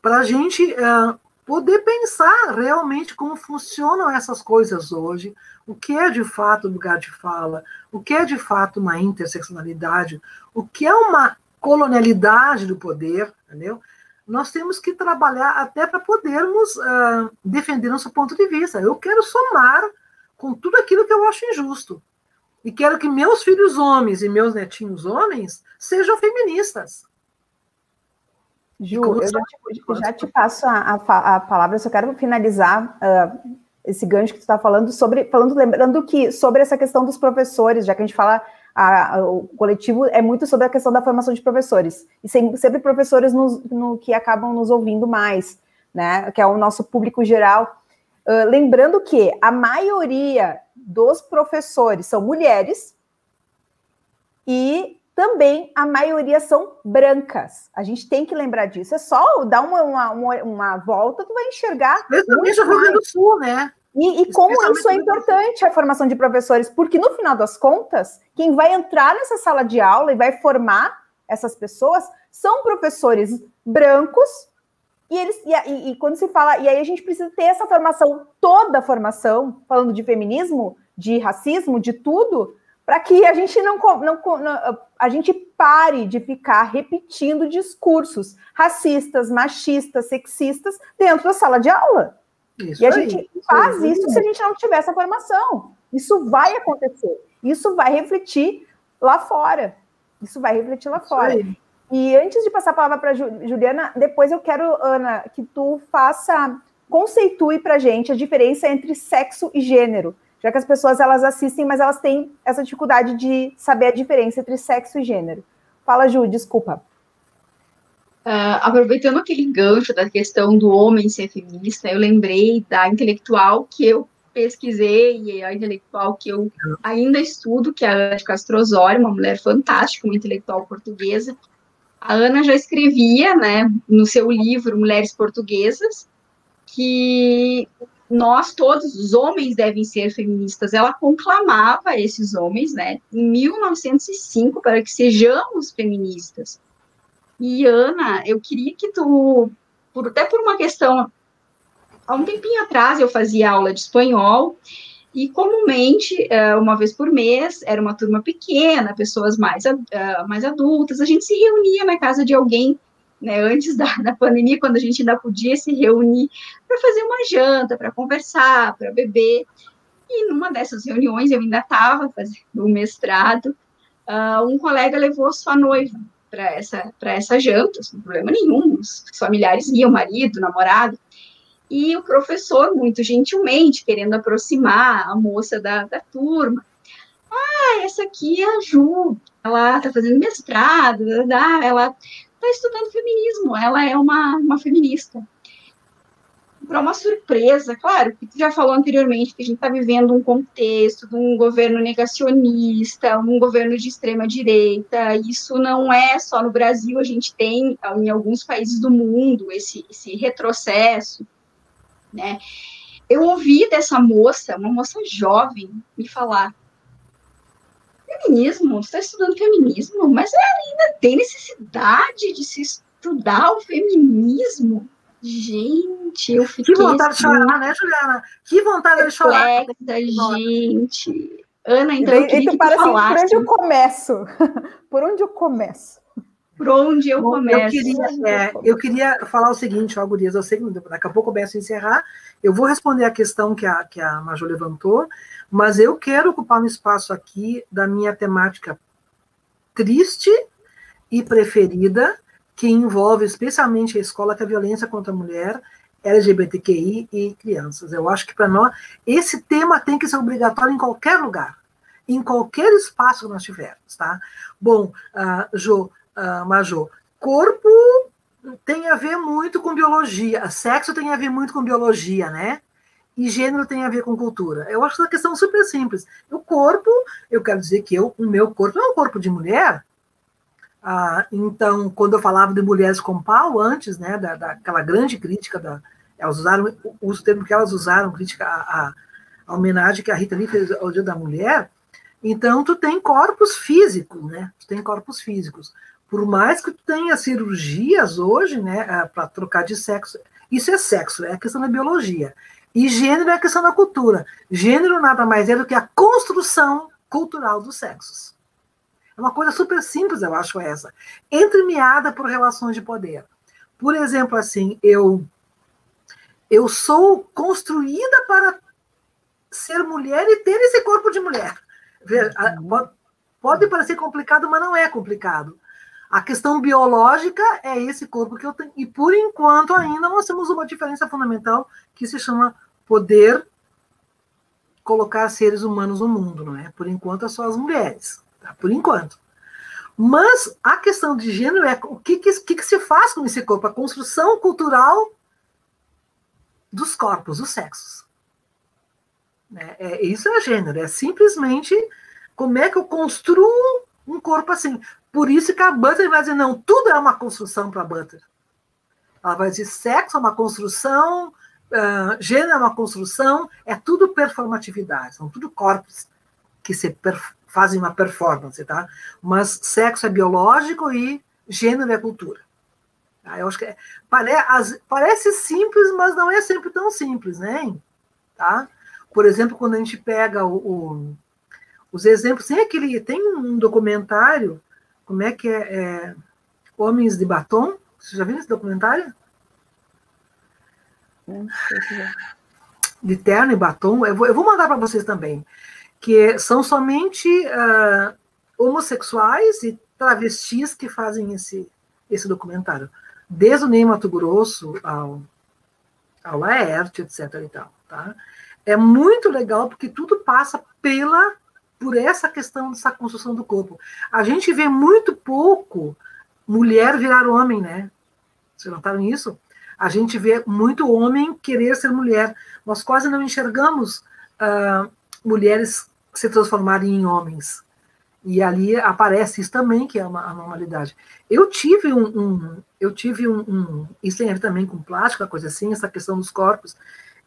para a gente ah, poder pensar realmente como funcionam essas coisas hoje, o que é de fato lugar de fala, o que é de fato uma interseccionalidade, o que é uma colonialidade do poder, entendeu? Nós temos que trabalhar até para podermos uh, defender nosso ponto de vista. Eu quero somar com tudo aquilo que eu acho injusto. E quero que meus filhos homens e meus netinhos homens sejam feministas. Ju, eu já te, já te passo a, a, a, palavra, eu só quero finalizar uh, esse gancho que tu está falando sobre, falando, lembrando que sobre essa questão dos professores, já que a gente fala, a, a, o coletivo é muito sobre a questão da formação de professores, e sem, sempre professores nos, no, que acabam nos ouvindo mais, né, que é o nosso público geral. Uh, lembrando que a maioria dos professores são mulheres, e também a maioria são brancas. A gente tem que lembrar disso. É só dar uma, uma, uma volta, tu vai enxergar. Especialmente o Rio Grande do Sul, né? E, e como isso é importante, a formação de professores, porque no final das contas, quem vai entrar nessa sala de aula e vai formar essas pessoas são professores brancos E, eles, e, e, e, quando se fala, e aí a gente precisa ter essa formação, toda a formação, falando de feminismo, de racismo, de tudo, para que a gente não, não, não, a gente pare de ficar repetindo discursos racistas, machistas, sexistas dentro da sala de aula. Isso e a aí, gente faz isso, isso se a gente não tiver essa formação. Isso vai acontecer. Isso vai refletir lá fora. Isso vai refletir lá isso fora. Aí. E antes de passar a palavra para Juliana, depois eu quero, Ana, que tu faça, conceitue para gente a diferença entre sexo e gênero já que as pessoas elas assistem, mas elas têm essa dificuldade de saber a diferença entre sexo e gênero. Fala, Ju, desculpa. Uh, aproveitando aquele gancho da questão do homem ser feminista, eu lembrei da intelectual que eu pesquisei e a intelectual que eu ainda estudo, que é a Ana de Castro Osório, uma mulher fantástica, uma intelectual portuguesa. A Ana já escrevia, né, no seu livro Mulheres Portuguesas, que nós todos, os homens devem ser feministas. Ela conclamava esses homens, né, em 1905 para que sejamos feministas. E Ana, eu queria que tu, por, até por uma questão, há um tempinho atrás eu fazia aula de espanhol e comumente, é, uma vez por mês, era uma turma pequena, pessoas mais, é, mais adultas, a gente se reunia na casa de alguém né, antes da, da pandemia, quando a gente ainda podia se reunir para fazer uma janta, para conversar, para beber. E numa dessas reuniões, eu ainda estava fazendo o um mestrado, uh, um colega levou sua noiva para essa, essa janta, sem problema nenhum, os familiares iam, marido, namorado, e o professor, muito gentilmente, querendo aproximar a moça da, da turma, ah, essa aqui é a Ju, ela está fazendo mestrado, ela está estudando feminismo, ela é uma, uma feminista. Para uma surpresa, claro, que tu já falou anteriormente que a gente está vivendo um contexto de um governo negacionista, um governo de extrema direita. Isso não é só no Brasil, a gente tem em alguns países do mundo esse, esse retrocesso, né? Eu ouvi dessa moça, uma moça jovem, me falar: feminismo, você está estudando feminismo, mas ainda tem necessidade de se estudar o feminismo. Gente, eu fiquei. Que vontade assim, de chorar, né, Juliana? Que vontade de chorar. gente. Ana, então. Eu queria que para assim, por onde eu começo? (laughs) por onde eu começo? Por onde eu Bom, começo? Eu queria, é, eu queria falar o seguinte, ó, Gurias, eu sei que daqui a pouco eu começo a encerrar. Eu vou responder a questão que a, que a Major levantou, mas eu quero ocupar um espaço aqui da minha temática triste e preferida, que envolve especialmente a escola, que é a violência contra a mulher, LGBTQI e crianças. Eu acho que para nós esse tema tem que ser obrigatório em qualquer lugar, em qualquer espaço que nós tivermos, tá? Bom, uh, Jo, uh, Major, corpo tem a ver muito com biologia, sexo tem a ver muito com biologia, né? e gênero tem a ver com cultura. Eu acho essa questão super simples. O corpo, eu quero dizer que eu, o meu corpo é um corpo de mulher. Ah, então, quando eu falava de mulheres com pau antes, né, da, daquela grande crítica da, elas usaram o termo que elas usaram, crítica à, homenagem que a Rita Lee fez ao Dia da Mulher. Então, tu tem corpos físicos, né? Tu tem corpos físicos. Por mais que tenha cirurgias hoje, né, ah, para trocar de sexo, isso é sexo, é a questão da biologia. E gênero é a questão da cultura. Gênero nada mais é do que a construção cultural dos sexos. É uma coisa super simples, eu acho essa. Entremeada por relações de poder. Por exemplo, assim, eu eu sou construída para ser mulher e ter esse corpo de mulher. Uhum. Pode parecer complicado, mas não é complicado. A questão biológica é esse corpo que eu tenho. E por enquanto ainda nós temos uma diferença fundamental que se chama poder colocar seres humanos no mundo, não é? Por enquanto é só as mulheres, tá? Por enquanto. Mas a questão de gênero é o que, que, que, que se faz com esse corpo? A construção cultural dos corpos, dos sexos. É, é, isso é gênero, é simplesmente como é que eu construo um corpo assim. Por isso que a Butler vai dizer, não, tudo é uma construção para a Butler. Ela vai dizer, sexo é uma construção, uh, gênero é uma construção, é tudo performatividade, são tudo corpos que se fazem uma performance, tá? Mas sexo é biológico e gênero é cultura. Ah, eu acho que é, pare, as, parece simples, mas não é sempre tão simples, né? Tá? Por exemplo, quando a gente pega o, o, os exemplos, tem aquele, tem um documentário, como é que é, é Homens de Batom? Você já viu esse documentário? De terno e batom. Eu vou, eu vou mandar para vocês também. Que são somente uh, homossexuais e travestis que fazem esse, esse documentário. Desde o Ney Mato Grosso ao, ao Laerte, etc. E tal, tá? É muito legal porque tudo passa pela por essa questão dessa construção do corpo. A gente vê muito pouco mulher virar homem, né? Vocês notaram isso? A gente vê muito homem querer ser mulher. Nós quase não enxergamos uh, mulheres se transformarem em homens. E ali aparece isso também, que é uma anormalidade. Eu tive um, um eu tive um, um, isso tem a ver também com plástico, coisa assim, essa questão dos corpos.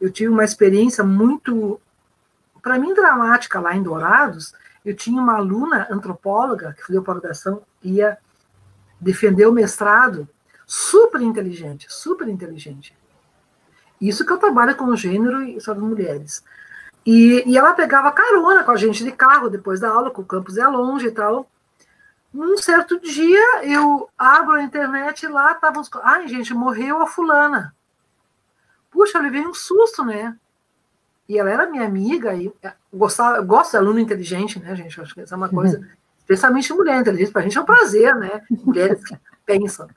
Eu tive uma experiência muito, para mim, dramática lá em Dourados. Eu tinha uma aluna antropóloga que fazia pós-graduação, ia defender o mestrado, super inteligente, super inteligente. Isso que eu trabalho com gênero e sobre mulheres. E, e ela pegava carona com a gente de carro depois da aula, que o campus é longe e tal. Num certo dia, eu abro a internet e lá estavam. Ai, gente, morreu a fulana. Puxa, eu levei um susto, né? E ela era minha amiga, e é, gostava, eu gosto de aluno inteligente, né, gente? Acho que essa é uma coisa, uhum. especialmente mulher inteligente, para a gente é um prazer, né? Mulheres que (laughs) pensam.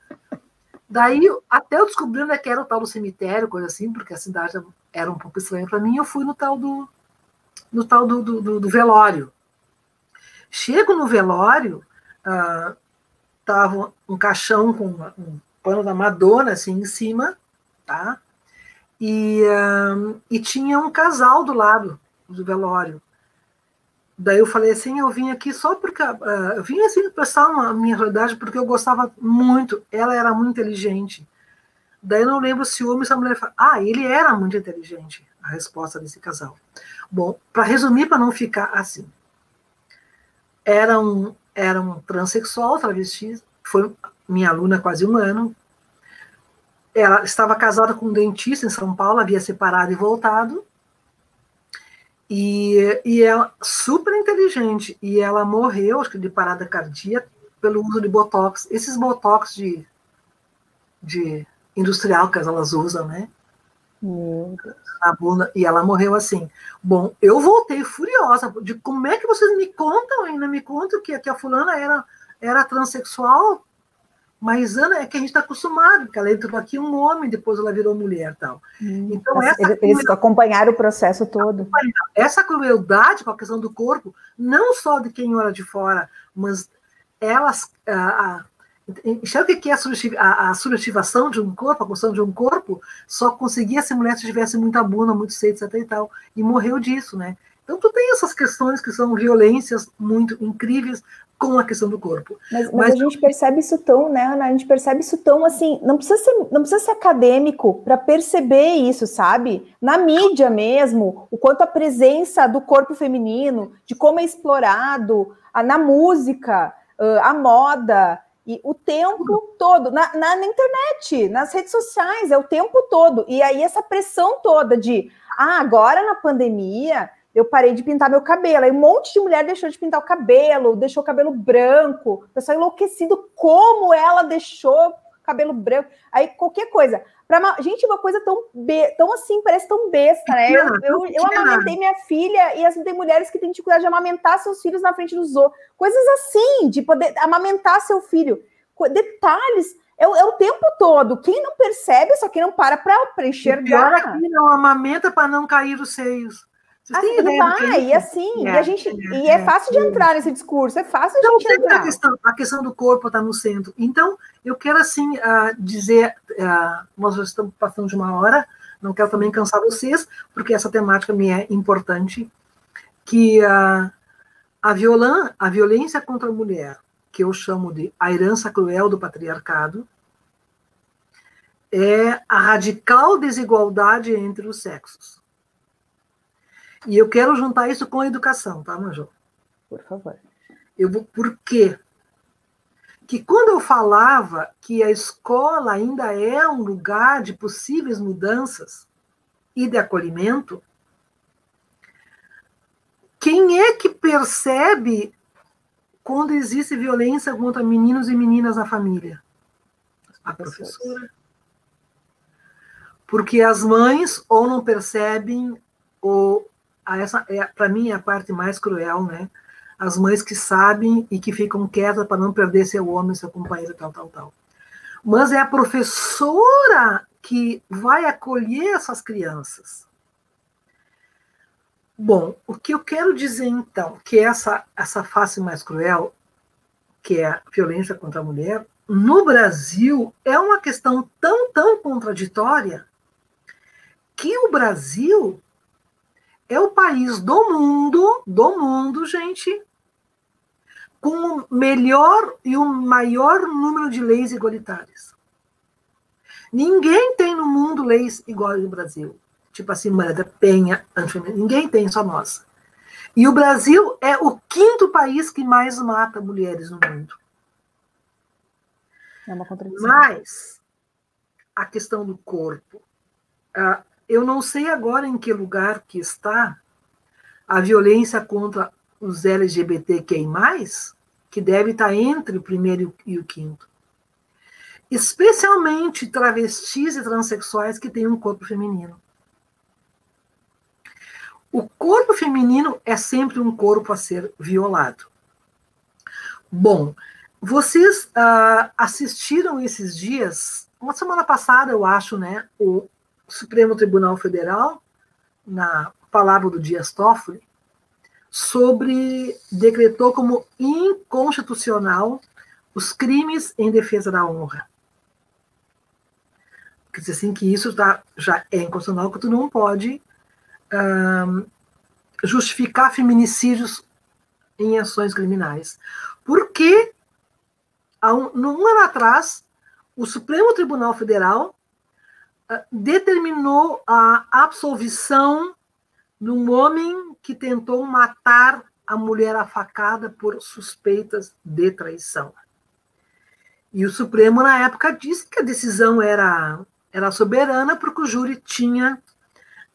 Daí, até eu descobri onde é que era o tal do cemitério, coisa assim, porque a cidade era um pouco estranha para mim, eu fui no tal do, no tal do, do, do velório. Chego no velório, uh, tava um caixão com um pano da Madonna assim em cima, tá? E, uh, e tinha um casal do lado do velório. Daí eu falei assim, eu vim aqui só porque uh, eu vim assim prestar uma minha realidade porque eu gostava muito. Ela era muito inteligente. Daí eu não lembro se o homem ou se a mulher fala, ah, ele era muito inteligente. A resposta desse casal. Bom, para resumir, para não ficar assim, era um era um transexual, travesti, foi minha aluna quase um ano. Ela estava casada com um dentista em São Paulo, havia separado e voltado. E, e ela, super inteligente, e ela morreu, acho que de parada cardíaca, pelo uso de botox. Esses botox de, de industrial que elas usam, né? Na bunda, e ela morreu assim. Bom, eu voltei furiosa de como é que vocês me contam, ainda me contam que, que a fulana era, era transexual, mas Ana é que a gente está acostumado, porque ela entrou aqui um homem, depois ela virou mulher tal. Hum, então, essa eles crueldade, acompanharam o processo todo. Essa crueldade com a questão do corpo, não só de quem olha de fora, mas elas. A, Enxerga o que é a, a subjetivação de um corpo, a construção de um corpo, só conseguia se mulher se tivesse muita bunda, muito seio, etc e tal. E morreu disso, né? Então tu tem essas questões que são violências muito incríveis com a questão do corpo. Mas, mas, mas a gente percebe isso tão, né, Ana? A gente percebe isso tão assim, não precisa ser, não precisa ser acadêmico para perceber isso, sabe? Na mídia mesmo, o quanto a presença do corpo feminino, de como é explorado, a, na música, a moda, e o tempo todo, na, na, na, internet, nas redes sociais, é o tempo todo. E aí, essa pressão toda de, ah, agora na pandemia, eu parei de pintar meu cabelo. Aí um monte de mulher deixou de pintar o cabelo, deixou o cabelo branco. O pessoal enlouquecido, como ela deixou cabelo branco. Aí qualquer coisa. Pra, gente, uma coisa tão, be, tão assim, parece tão besta, né? Eu, eu, eu amamentei minha filha e assim, tem mulheres que têm dificuldade de amamentar seus filhos na frente dos outros. Coisas assim, de poder amamentar seu filho. Detalhes. É, é o tempo todo. Quem não percebe, só que não para para enxergar. E pior é não amamenta para não cair os seios. Assim, vai, e assim, é, e a gente, é, e é, é fácil de entrar nesse discurso, é fácil então, de entrar. A questão, a questão do corpo está no centro. Então, eu quero assim uh, dizer, uh, nós já estamos passando de uma hora, não quero também cansar vocês, porque essa temática me é importante, que uh, a, violan, a violência contra a mulher, que eu chamo de a herança cruel do patriarcado, é a radical desigualdade entre os sexos. E eu quero juntar isso com a educação, tá, Major? Por favor. Eu vou, por quê? Que quando eu falava que a escola ainda é um lugar de possíveis mudanças e de acolhimento, quem é que percebe quando existe violência contra meninos e meninas na família? A professora. Porque as mães ou não percebem, ou essa é para mim é a parte mais cruel, né? As mães que sabem e que ficam quietas para não perder seu homem, seu companheiro, tal, tal, tal. Mas é a professora que vai acolher essas crianças. Bom, o que eu quero dizer então, que essa essa face mais cruel, que é a violência contra a mulher, no Brasil é uma questão tão tão contraditória que o Brasil é o país do mundo, do mundo, gente, com o melhor e o maior número de leis igualitárias. Ninguém tem no mundo leis iguais no Brasil tipo assim, Maria Penha, ninguém tem, só nós. E o Brasil é o quinto país que mais mata mulheres no mundo. É uma contradição. Mas a questão do corpo, uh, eu não sei agora em que lugar que está a violência contra os LGBTQI+, que deve estar entre o primeiro e o quinto. Especialmente travestis e transexuais que têm um corpo feminino. O corpo feminino é sempre um corpo a ser violado. Bom, vocês uh, assistiram esses dias, uma semana passada, eu acho, né, o Supremo Tribunal Federal, na palavra do Dias Toffoli, sobre decretou como inconstitucional os crimes em defesa da honra. Quer dizer assim que isso já, já é inconstitucional, que tu não pode justificar feminicídios em ações criminais. Porque, há um, ano atrás, o Supremo Tribunal Federal determinou a absolvição de um homem que tentou matar a mulher afacada por suspeitas de traição. E o Supremo, na época, disse que a decisão era, era soberana porque o júri tinha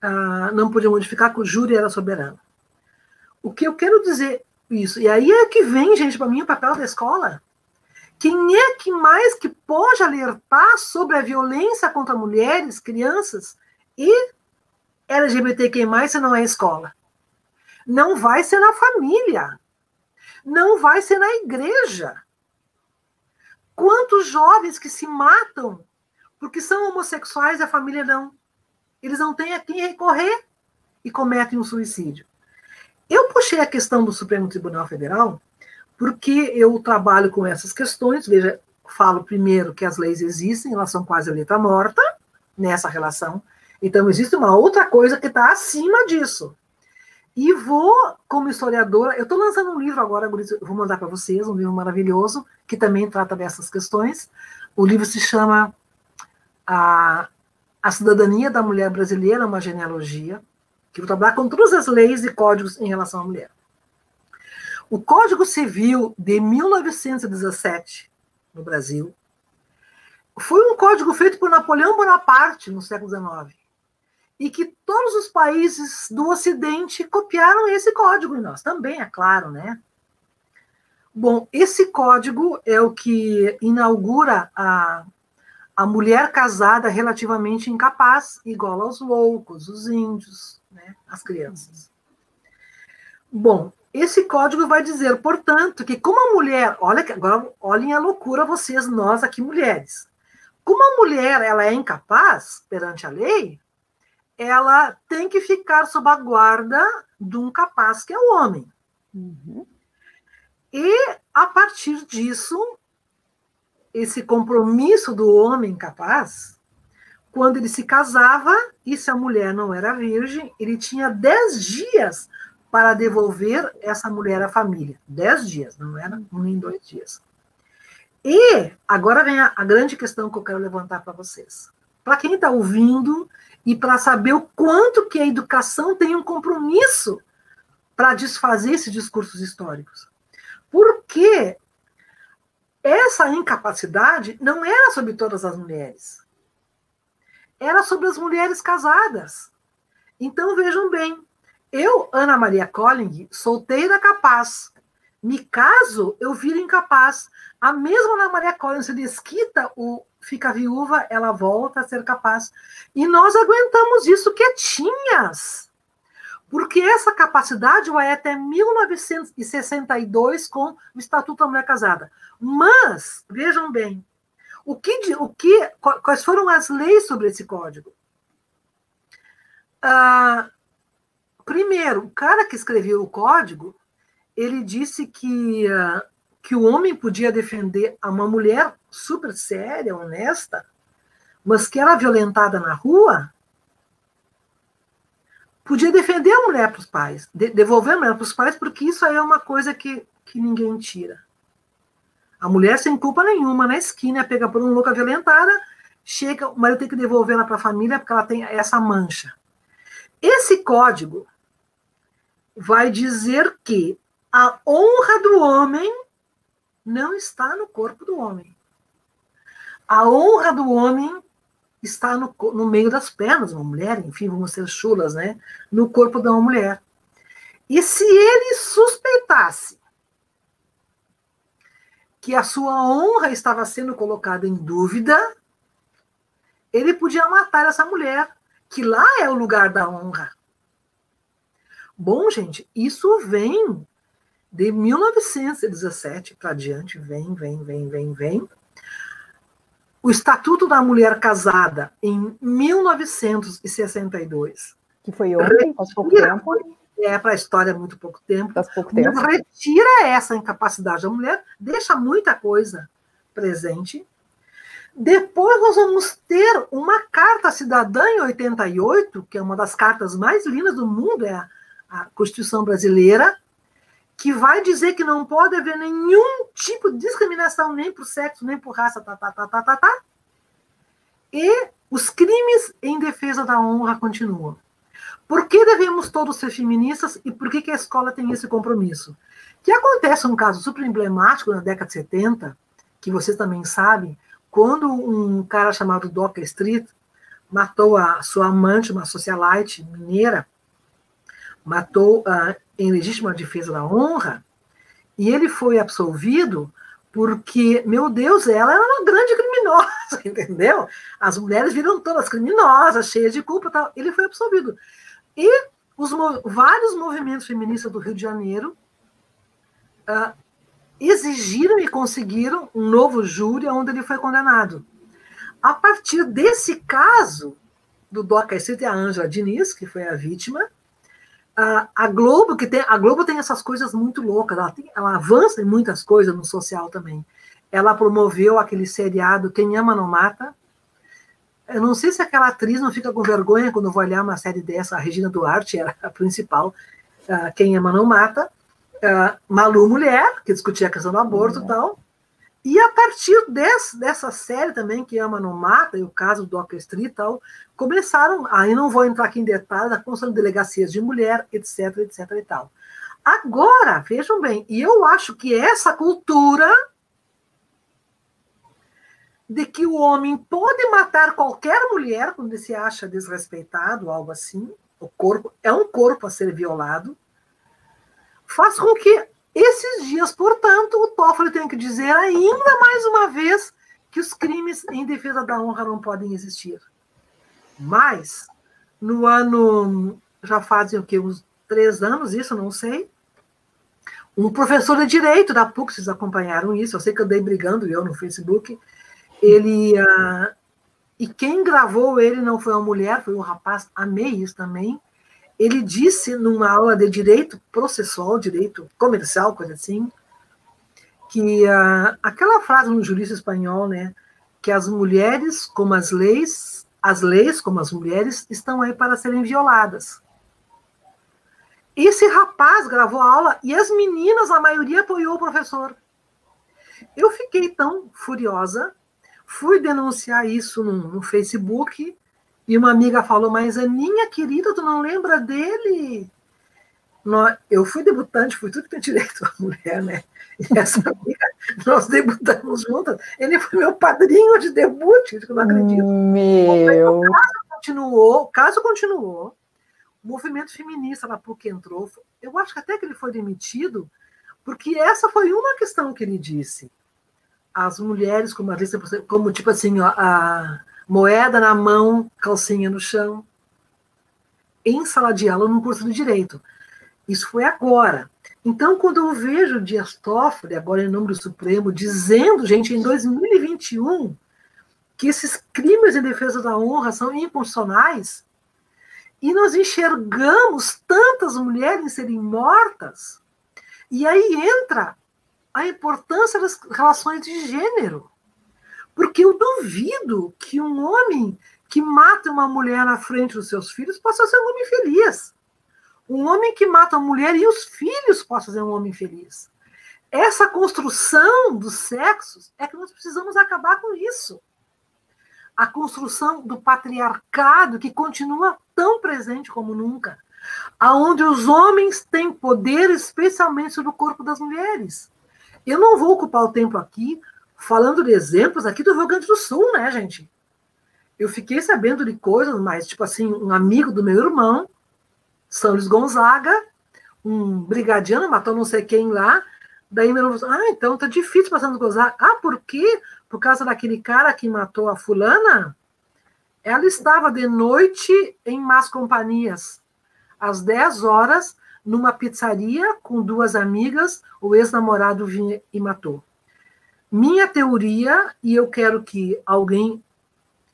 ah, não podia modificar, que o júri era soberano. O que eu quero dizer isso, e aí é que vem, gente, para mim, o papel da escola. Quem é que mais que pode alertar sobre a violência contra mulheres, crianças e LGBTQ+, se não é a escola? Não vai ser na família. Não vai ser na igreja. Quantos jovens que se matam porque são homossexuais e a família não? eles não têm a quem recorrer e cometem um suicídio. Eu puxei a questão do Supremo Tribunal Federal porque eu trabalho com essas questões. Veja, falo primeiro que as leis existem, elas são quase a letra morta nessa relação. Então, existe uma outra coisa que está acima disso. E vou, como historiadora, eu estou lançando um livro agora, vou mandar para vocês, um livro maravilhoso, que também trata dessas questões. O livro se chama a a cidadania da mulher brasileira, uma genealogia, que vai trabalhar com todas as leis e códigos em relação à mulher. O Código Civil de 1917, no Brasil, foi um código feito por Napoleão Bonaparte no século XIX. E que todos os países do Ocidente copiaram esse código, e nós também, é claro, né? Bom, esse código é o que inaugura a a mulher casada relativamente incapaz, igual aos loucos, os índios, né, as crianças. Bom, esse código vai dizer, portanto, que como a mulher, olha agora olhem a loucura vocês, nós aqui mulheres. Como a mulher ela é incapaz perante a lei, ela tem que ficar sob a guarda de um capaz que é o homem. Uhum. E a partir disso, esse compromisso do homem capaz, quando ele se casava, e se a mulher não era virgem, ele tinha dez dias para devolver essa mulher à família. Dez dias, não era um nem dois dias. E agora vem a, a grande questão que eu quero levantar para vocês. Para quem está ouvindo e para saber o quanto que a educação tem um compromisso para desfazer esses discursos históricos. Porque essa incapacidade não era sobre todas as mulheres. Era sobre as mulheres casadas. Então vejam bem, eu, Ana Maria Colling, solteira capaz, me caso, eu viro incapaz. A mesma Ana Maria Colling se desquita, o fica viúva, ela volta a ser capaz. E nós aguentamos isso quietinhas. Porque essa capacidade vai até 1962 com o Estatuto da Mulher Casada. Mas, vejam bem, o que, o que, quais foram as leis sobre esse código? Ah, primeiro, o cara que escreveu o código, ele disse que, ah, que o homem podia defender a uma mulher super séria, honesta, mas que era violentada na rua, podia defender a mulher para os pais, de, devolver a mulher para os pais, porque isso aí é uma coisa que, que ninguém tira. A mulher sem culpa nenhuma na esquina, pega por um louca violentada, chega, o marido tem que devolver ela para a família porque ela tem essa mancha. Esse código vai dizer que a honra do homem não está no corpo do homem. A honra do homem está no, no meio das pernas uma mulher, enfim, vamos ser chulas, né? No corpo de uma mulher. E se ele suspeitasse que a sua honra estava sendo colocada em dúvida, ele podia matar essa mulher, que lá é o lugar da honra. Bom, gente, isso vem de 1917 para diante, vem, vem, vem, vem, vem. O Estatuto da Mulher Casada, em 1962. Que foi ontem, faz pouco tempo é para a história muito pouco tempo. Faz pouco tempo. Retira essa incapacidade da mulher, deixa muita coisa presente. Depois nós vamos ter uma carta cidadã em 88, que é uma das cartas mais lindas do mundo, é a, a Constituição Brasileira, que vai dizer que não pode haver nenhum tipo de discriminação, nem por sexo, nem por raça, tá, tá, tá, tá, tá, tá. E os crimes em defesa da honra continuam. Por que devemos todos ser feministas e por que, que a escola tem esse compromisso? Que acontece um caso super emblemático na década de 70, que vocês também sabem, quando um cara chamado Docker Street matou a sua amante, uma socialite mineira, matou uh, em legítima defesa da honra, e ele foi absolvido porque, meu Deus, ela era uma grande criminosa, (laughs) entendeu? As mulheres viram todas criminosas, cheias de culpa, tal. ele foi absolvido. E os vários movimentos feministas do Rio de Janeiro uh, exigiram e conseguiram um novo júri onde ele foi condenado. A partir desse caso do Doca Street, a Ângela Diniz, que foi a vítima, uh, a Globo que tem a Globo tem essas coisas muito loucas, ela, tem, ela avança em muitas coisas no social também. Ela promoveu aquele seriado Quem Ama Não Mata, eu não sei se aquela atriz não fica com vergonha quando vou olhar uma série dessa. A Regina Duarte era a principal. Uh, Quem ama não mata. Uh, Malu Mulher, que discutia a questão do aborto e uhum. tal. E a partir desse, dessa série também, que ama não mata, e o caso do Street e tal, começaram, aí não vou entrar aqui em detalhes, a construção de delegacias de mulher, etc, etc e tal. Agora, vejam bem, e eu acho que essa cultura de que o homem pode matar qualquer mulher quando ele se acha desrespeitado, algo assim, o corpo é um corpo a ser violado, faz com que esses dias, portanto, o Toffoli tenha que dizer ainda mais uma vez que os crimes em defesa da honra não podem existir. Mas, no ano, já fazem o quê? Uns três anos, isso, não sei, um professor de direito da PUC, vocês acompanharam isso, eu sei que eu dei brigando eu no Facebook, ele. Uh, e quem gravou ele não foi uma mulher, foi um rapaz, amei isso também. Ele disse numa aula de direito processual, direito comercial, coisa assim, que uh, aquela frase no jurista espanhol, né, que as mulheres, como as leis, as leis, como as mulheres, estão aí para serem violadas. Esse rapaz gravou a aula e as meninas, a maioria apoiou o professor. Eu fiquei tão furiosa Fui denunciar isso no, no Facebook e uma amiga falou: Mas Aninha querida, tu não lembra dele? eu fui debutante, fui tudo que tem direito a mulher, né? E essa (laughs) amiga Nós debutamos juntas. Ele foi meu padrinho de debut, eu não acredito. Meu. O caso continuou, o caso continuou. O movimento feminista na PUC entrou. Eu acho que até que ele foi demitido, porque essa foi uma questão que ele disse. As mulheres, como, a como tipo assim, ó, a moeda na mão, calcinha no chão. Em sala de aula, num curso de direito. Isso foi agora. Então, quando eu vejo Dias Toffoli, agora em nome do Supremo, dizendo, gente, em 2021, que esses crimes em defesa da honra são inconstitucionais, e nós enxergamos tantas mulheres serem mortas, e aí entra a importância das relações de gênero. Porque eu duvido que um homem que mata uma mulher na frente dos seus filhos possa ser um homem feliz. Um homem que mata a mulher e os filhos possa ser um homem feliz. Essa construção dos sexos é que nós precisamos acabar com isso. A construção do patriarcado que continua tão presente como nunca, aonde os homens têm poder especialmente sobre o corpo das mulheres. Eu não vou ocupar o tempo aqui falando de exemplos aqui do Rio Grande do Sul, né, gente? Eu fiquei sabendo de coisas, mas tipo assim, um amigo do meu irmão são Gonzaga, um brigadiano matou não sei quem lá. Daí meu irmão falou, ah, então tá difícil passar no Gonzaga. Ah, por quê? Por causa daquele cara que matou a fulana? Ela estava de noite em más companhias. Às 10 horas, numa pizzaria com duas amigas, o ex-namorado vinha e matou. Minha teoria, e eu quero que alguém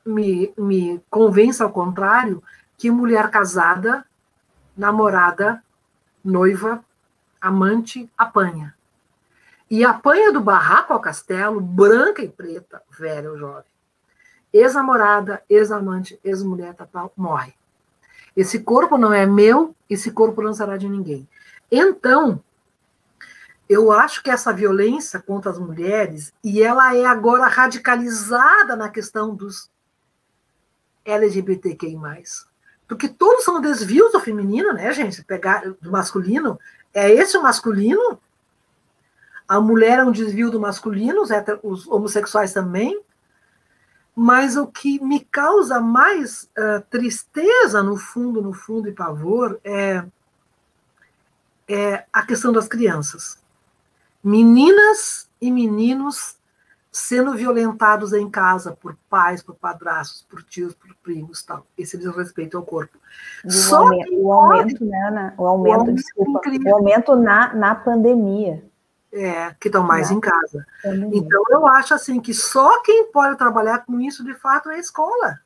me, me convença ao contrário, que mulher casada namorada, noiva, amante, apanha. E apanha do barraco ao castelo, branca e preta, velha ou jovem. Ex-namorada, ex-amante, ex-mulher, tal, morre. Esse corpo não é meu, esse corpo não será de ninguém. Então, eu acho que essa violência contra as mulheres, e ela é agora radicalizada na questão dos LGBTQI+. Porque todos são desvios do feminino, né, gente? Pegar do masculino. É esse o masculino? A mulher é um desvio do masculino, os, os homossexuais também. Mas o que me causa mais uh, tristeza, no fundo, no fundo, e pavor, é, é a questão das crianças. Meninas e meninos sendo violentados em casa por pais, por padrastos, por tios, por primos, tal. Esse desrespeito ao corpo. O Só aumento, o aumento, né, Ana? O aumento, o aumento desculpa, o aumento na, na pandemia. É, que estão mais na em casa. Então, eu acho assim que só quem pode trabalhar com isso, de fato, é a escola.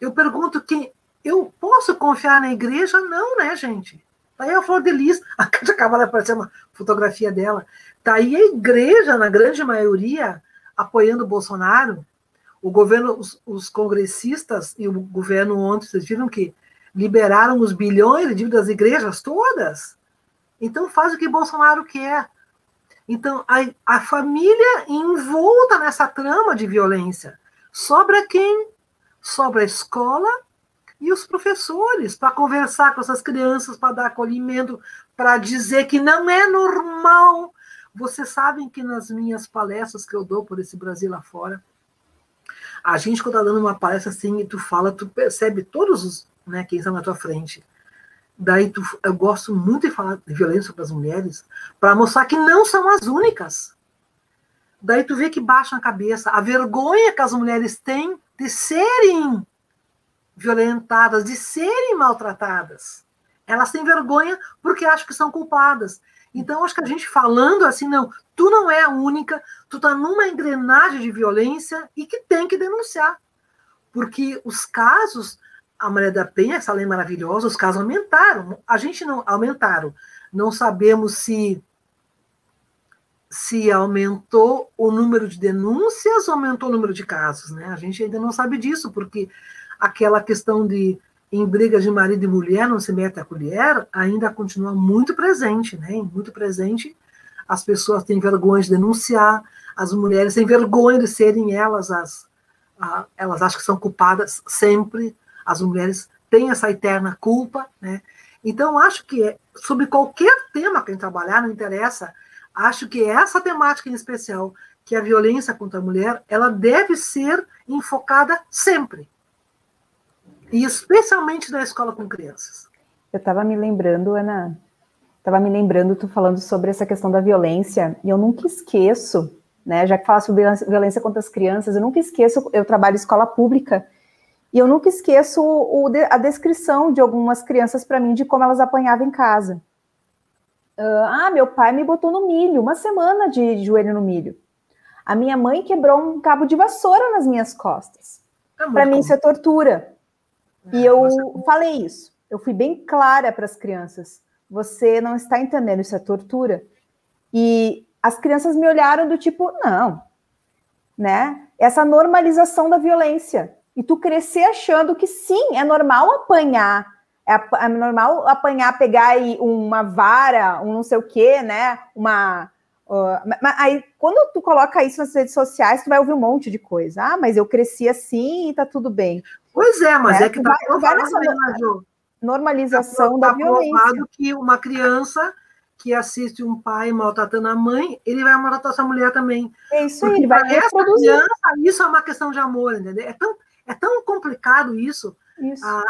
Eu pergunto quem. Eu posso confiar na igreja? Não, né, gente? Aí (laughs) a Flor de Lis, acaba de aparecer uma fotografia dela. Tá aí a igreja, na grande maioria, apoiando o Bolsonaro. O governo, os, os congressistas e o governo ontem, vocês viram que liberaram os bilhões de dívidas das igrejas todas. Então faz o que Bolsonaro quer. Então a, a família envolta nessa trama de violência. Sobra quem? Sobra a escola e os professores para conversar com essas crianças, para dar acolhimento, para dizer que não é normal vocês sabem que nas minhas palestras que eu dou por esse Brasil lá fora, a gente, quando está dando uma palestra assim, e tu fala, tu percebe todos os, né, quem está na tua frente. Daí tu, eu gosto muito de falar de violência para as mulheres, para mostrar que não são as únicas. Daí tu vê que baixa a cabeça. A vergonha que as mulheres têm de serem violentadas, de serem maltratadas. Elas têm vergonha porque acham que são culpadas. Então, acho que a gente falando assim, não, tu não é a única, tu tá numa engrenagem de violência e que tem que denunciar. Porque os casos, a Maria da Penha, essa lei maravilhosa, os casos aumentaram. A gente não aumentaram. Não sabemos se se aumentou o número de denúncias ou aumentou o número de casos, né? A gente ainda não sabe disso, porque aquela questão de em brigas de marido e mulher, não se mete a colher, ainda continua muito presente, né? Muito presente. As pessoas têm vergonha de denunciar, as mulheres têm vergonha de serem elas as. A, elas acham que são culpadas sempre, as mulheres têm essa eterna culpa, né? Então, acho que é, sobre qualquer tema que a gente trabalhar, não interessa acho que essa temática em especial, que é a violência contra a mulher, ela deve ser enfocada sempre. E especialmente na escola com crianças. Eu estava me lembrando, Ana, estava me lembrando, tu falando sobre essa questão da violência, e eu nunca esqueço, né, já que fala sobre violência contra as crianças, eu nunca esqueço, eu trabalho em escola pública, e eu nunca esqueço o, a descrição de algumas crianças para mim de como elas apanhavam em casa. Uh, ah, meu pai me botou no milho, uma semana de, de, joelho no milho. A minha mãe quebrou um cabo de vassoura nas minhas costas. É para mim, isso é tortura. É, e eu é falei isso. Eu fui bem clara para as crianças. Você não está entendendo, isso é tortura. E as crianças me olharam do tipo, não, né? Essa normalização da violência. E tu crescer achando que sim, é normal apanhar, é, é normal apanhar, pegar aí uma vara, um não sei o quê, né? Uma. Uh, mas aí, quando tu coloca isso nas redes sociais, tu vai ouvir um monte de coisa. Ah, mas eu cresci assim e tá tudo bem. Pois é, mas né? é que tá vai nessa né, normalização tá, da violência. que uma criança que assiste um pai maltratando a mãe, ele vai maltratar essa mulher também. É isso aí, ele vai reproduzir. Criança, isso é uma questão de amor, entendeu? É tão, é tão complicado isso. isso. Ah,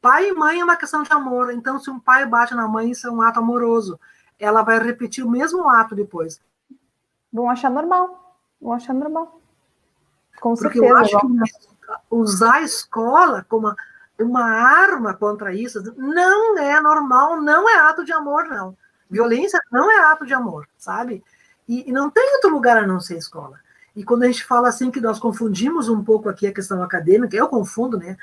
pai e mãe é uma questão de amor. Então, se um pai bate na mãe, isso é um ato amoroso. Ela vai repetir o mesmo ato depois. Vão achar normal. Vão achar normal. Com Porque certeza. Eu acho que usar a escola como uma, arma contra isso não é normal, não é ato de amor, não. Violência não é ato de amor, sabe? E, e não tem outro lugar a não ser escola. E quando a gente fala assim que nós confundimos um pouco aqui a questão acadêmica, eu confundo, né,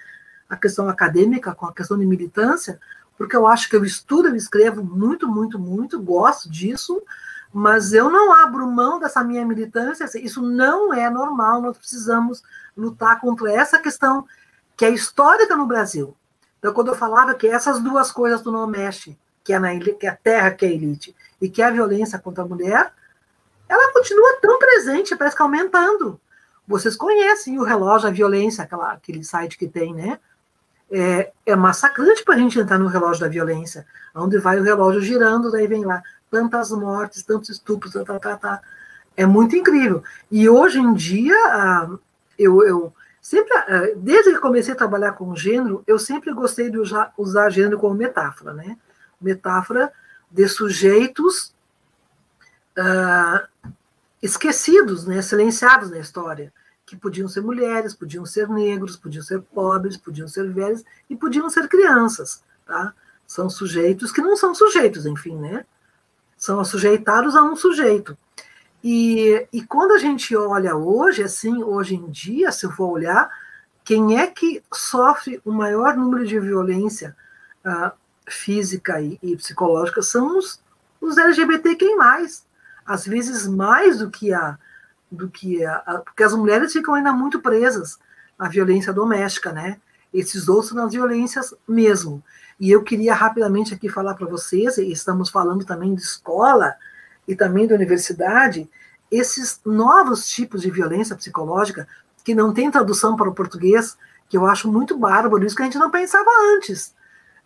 a questão acadêmica com a questão de militância, porque eu acho que eu estudo, eu escrevo muito, muito, muito, gosto disso, mas eu não abro mão dessa minha militância, isso não é normal, nós precisamos lutar contra essa questão que é histórica no Brasil. Então, quando eu falava que essas duas coisas tu não mexe, que é, na, que é a terra, que é a elite, e que é a violência contra a mulher, ela continua tão presente, parece que aumentando. Vocês conhecem o relógio, a violência, aquela, aquele site que tem, né? É, é massacrante para a gente entrar no relógio da violência, onde vai o relógio girando, daí vem lá tantas mortes, tantos estupros, tá, tá, tá, tá. É muito incrível. E hoje em dia, eu, eu sempre, desde que comecei a trabalhar com gênero, eu sempre gostei de usar, usar gênero como metáfora, né? Metáfora de sujeitos uh, esquecidos, né, silenciados na história, que podiam ser mulheres, podiam ser negros, podiam ser pobres, podiam ser velhos e podiam ser crianças, tá? São sujeitos que não são sujeitos, enfim, né? São sujeitados a um sujeito. E, e quando a gente olha hoje, assim, hoje em dia, se eu for olhar, quem é que sofre o maior número de violência uh, física e, e, psicológica são os, os LGBT quem mais às vezes mais do que a do que a, a, porque as mulheres ficam ainda muito presas à violência doméstica, né? Esses outros nas violências mesmo. E eu queria rapidamente aqui falar para vocês, e estamos falando também de escola e também da universidade, esses novos tipos de violência psicológica que não tem tradução para o português, que eu acho muito bárbaro, isso que a gente não pensava antes.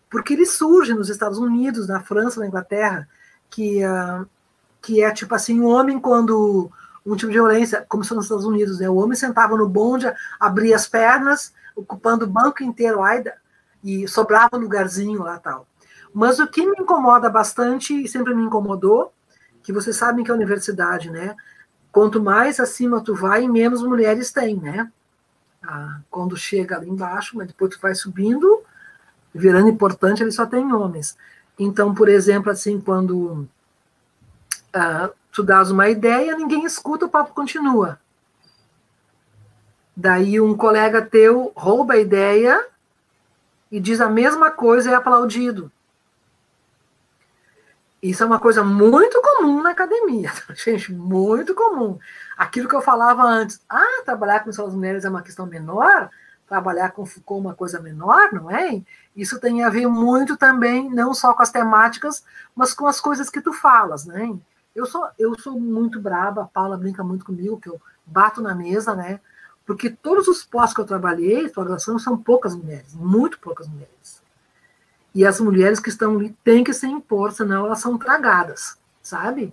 Porque eles surgem nos Estados Unidos, na França, na Inglaterra, que uh, que é tipo assim, um homem quando um tipo de violência, como nos Estados Unidos, né? O homem sentava no bonde, abria as pernas, ocupando o banco inteiro, ainda e sobrava lugarzinho lá tal. Mas o que me incomoda bastante, e sempre me incomodou, que vocês sabem que a universidade, né? Quanto mais acima tu vai, menos mulheres tem, né? Ah, quando chega ali embaixo, mas depois tu vai subindo, virando importante, ele só tem homens. Então, por exemplo, assim, quando uh, tu dás uma ideia, ninguém escuta, o papo continua. Daí um colega teu rouba a ideia e diz a mesma coisa é aplaudido. Isso é uma coisa muito comum na academia, (laughs) gente, muito comum. Aquilo que eu falava antes, ah, trabalhar com as mulheres é uma questão menor, trabalhar com Foucault é uma coisa menor, não é? Isso tem a ver muito também, não só com as temáticas, mas com as coisas que tu falas, né? Eu sou, eu sou muito braba, a Paula brinca muito comigo, que eu bato na mesa, né? Porque todos os postos que eu trabalhei, graduação, são poucas mulheres, muito poucas mulheres. E as mulheres que estão ali têm que se impor, senão elas são tragadas, sabe?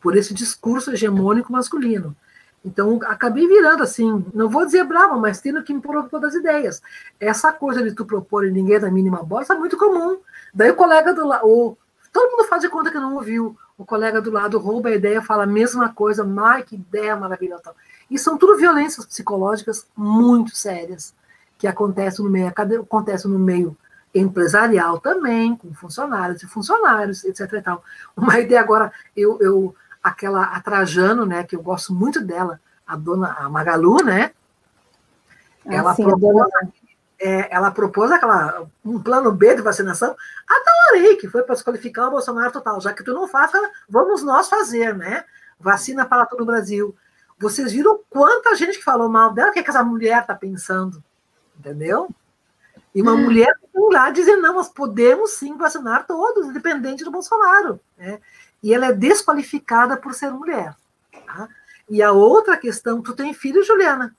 por esse discurso hegemônico masculino. Então, acabei virando assim, não vou dizer brava, mas tendo que impor todas as ideias. Essa coisa de tu propor e ninguém da mínima bosta é muito comum. Daí o colega do lado, todo mundo faz de conta que não ouviu. O colega do lado rouba a ideia, fala a mesma coisa, mas que ideia maravilhosa. E são tudo violências psicológicas muito sérias que acontecem no meio, acontecem no meio empresarial também, com funcionários e funcionários, etc. E tal. Uma (laughs) ideia agora, eu, eu aquela a Trajano, né, que eu gosto muito dela, a dona a Magalu, né? Ah, ela, sim, é, ela propôs aquela, um plano B de vacinação, adorei, que foi para desqualificar o Bolsonaro total, já que tu não faz, vamos nós fazer, né? Vacina para todo o Brasil. Vocês viram quanta gente que falou mal dela, o que, é que essa mulher está pensando? Entendeu? E uma hum. mulher lá dizendo, não, nós podemos sim vacinar todos, independente do Bolsonaro. Né? E ela é desqualificada por ser mulher. Tá? E a outra questão, tu tem filho, Juliana?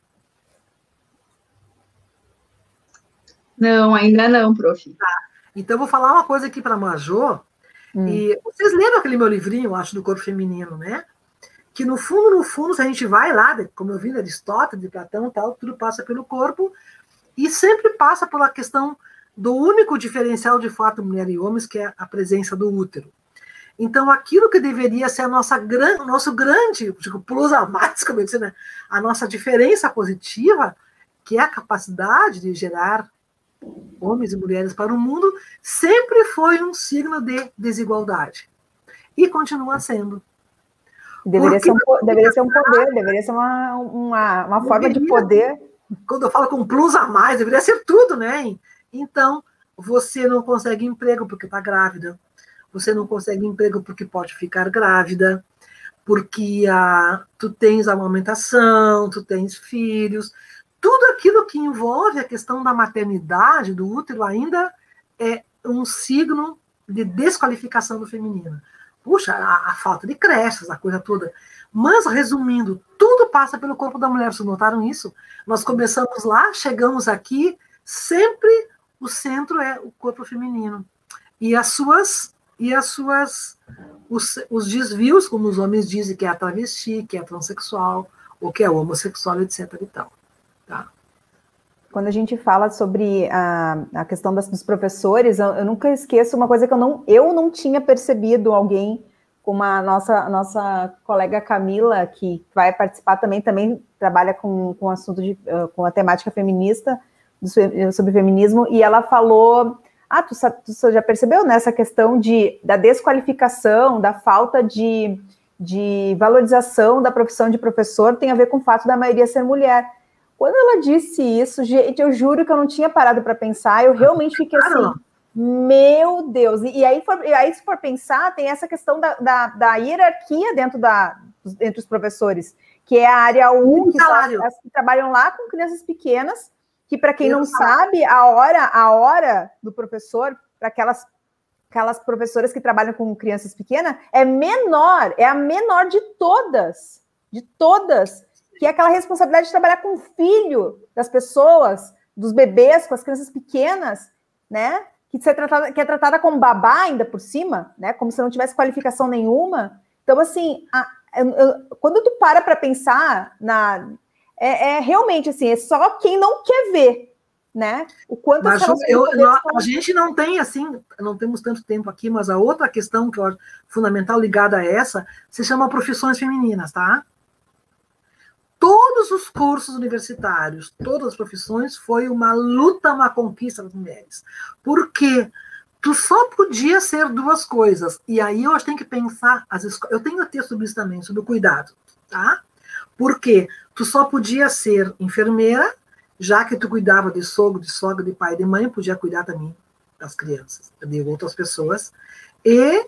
Não, ainda não, prof. Tá. Então, eu vou falar uma coisa aqui para a Majô. Hum. E vocês lembram aquele meu livrinho, acho, do corpo feminino, né? Que no fundo, no fundo, se a gente vai lá, como eu vi de Aristóteles, de Platão e tal, tudo passa pelo corpo e sempre passa pela questão do único diferencial de fato mulher e homens, que é a presença do útero. Então, aquilo que deveria ser a nossa gran, nosso grande, digo, plus a mais, (laughs) como eu disse, né? a nossa diferença positiva, que é a capacidade de gerar homens e mulheres para o mundo, sempre foi um signo de desigualdade. E continua sendo. Deveria, ser um, deveria ser um poder, deveria ser uma, uma, uma forma de poder. Quando eu falo com plus a mais, deveria ser tudo, né? Então, você não consegue emprego porque está grávida você não consegue emprego porque pode ficar grávida, porque ah, tu tens amamentação, tu tens filhos, tudo aquilo que envolve a questão da maternidade, do útero, ainda é um signo de desqualificação do feminino. Puxa, a, a, falta de creches, a coisa toda. Mas, resumindo, tudo passa pelo corpo da mulher. Vocês notaram isso? Nós começamos lá, chegamos aqui, sempre o centro é o corpo feminino. E as suas e as suas os, os desvios, como os homens dizem que é a travesti, que é transexual, ou que é homossexual, etc. E tal. Tá? Quando a gente fala sobre a, a questão das, dos professores, eu, eu, nunca esqueço uma coisa que eu não, eu não tinha percebido alguém, como a nossa, a nossa colega Camila, que vai participar também, também trabalha com, com assunto de, com a temática feminista, sobre feminismo, e ela falou ah, tu, tu já percebeu nessa questão de, da desqualificação, da falta de, de valorização da profissão de professor tem a ver com o fato da maioria ser mulher. Quando ela disse isso, gente, eu juro que eu não tinha parado para pensar, eu realmente fiquei assim, meu Deus. E, aí, for, e aí, se for pensar, tem essa questão da, da, da hierarquia dentro da, entre os professores, que é a área 1, que são as, as que trabalham lá com crianças pequenas, que para quem não sabe, a hora, a hora do professor, para aquelas, aquelas professoras que trabalham com crianças pequenas, é menor, é a menor de todas, de todas, que é aquela responsabilidade de trabalhar com o filho das pessoas, dos bebês, com as crianças pequenas, né? Que, é tratada, que é tratada como babá ainda por cima, né? Como se não tivesse qualificação nenhuma. Então, assim, a, eu, eu, quando tu para para pensar na, é, é, realmente assim, é só quem não quer ver, né? O quanto mas eu, a gente não tem assim, não temos tanto tempo aqui, mas a outra questão que eu acho fundamental ligada a essa se chama profissões femininas, tá? Todos os cursos universitários, todas as profissões, foi uma luta, uma conquista das mulheres. Por quê? Tu só podia ser duas coisas. E aí eu acho que tem que pensar. As Eu tenho texto sobre isso também, sobre o cuidado, tá? Porque tu só podia ser enfermeira, já que tu cuidava de sogro, de sogra, de pai, de mãe, podia cuidar também das crianças, de outras pessoas. E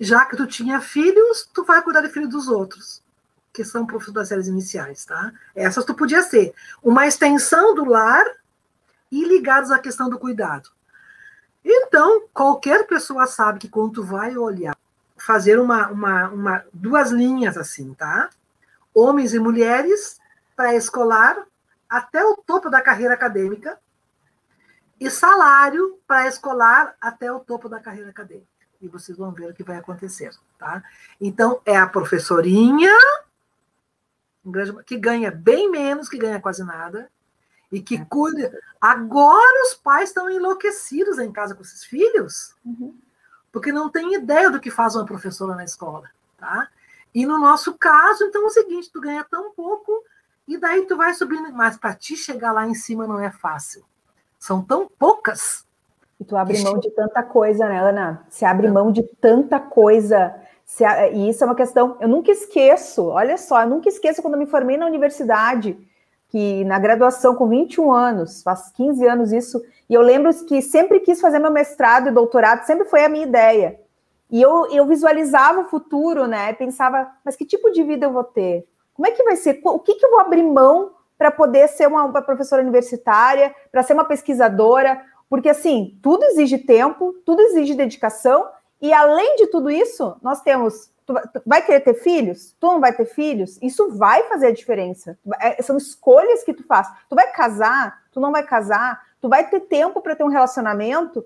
já que tu tinha filhos, tu vai cuidar de filhos dos outros, que são professores das séries iniciais, tá? Essas tu podia ser uma extensão do lar e ligados à questão do cuidado. Então, qualquer pessoa sabe que quando tu vai olhar, fazer uma, uma, uma duas linhas assim, tá? homens e mulheres, pré-escolar, até o topo da carreira acadêmica, e salário pré-escolar até o topo da carreira acadêmica. e vocês vão ver o que vai acontecer, tá? Então, é a professorinha que ganha bem menos, que ganha quase nada, e que é. cuida. Agora os pais estão enlouquecidos em casa com esses filhos, uhum. porque não tem ideia do que faz uma professora na escola, tá? E no nosso caso, então é o seguinte, tu ganha tão pouco e daí tu vai subindo, mas para te chegar lá em cima não é fácil. São tão poucas e tu abre mão de tanta coisa, né, Ana? Se abre mão de tanta coisa. Se, e isso é uma questão. Eu nunca esqueço, olha só, eu nunca esqueço quando eu me formei na universidade, que na graduação com 21 anos, faz 15 anos isso, e eu lembro que sempre quis fazer meu mestrado e doutorado, sempre foi a minha ideia. E eu, eu visualizava o futuro, né? Pensava, mas que tipo de vida eu vou ter? Como é que vai ser? O que, que eu vou abrir mão para poder ser uma, uma professora universitária, para ser uma pesquisadora? Porque, assim, tudo exige tempo, tudo exige dedicação, e além de tudo isso, nós temos. Tu vai querer ter filhos? Tu não vai ter filhos? Isso vai fazer a diferença. É, são escolhas que tu faz. Tu vai casar? Tu não vai casar? Tu vai ter tempo para ter um relacionamento?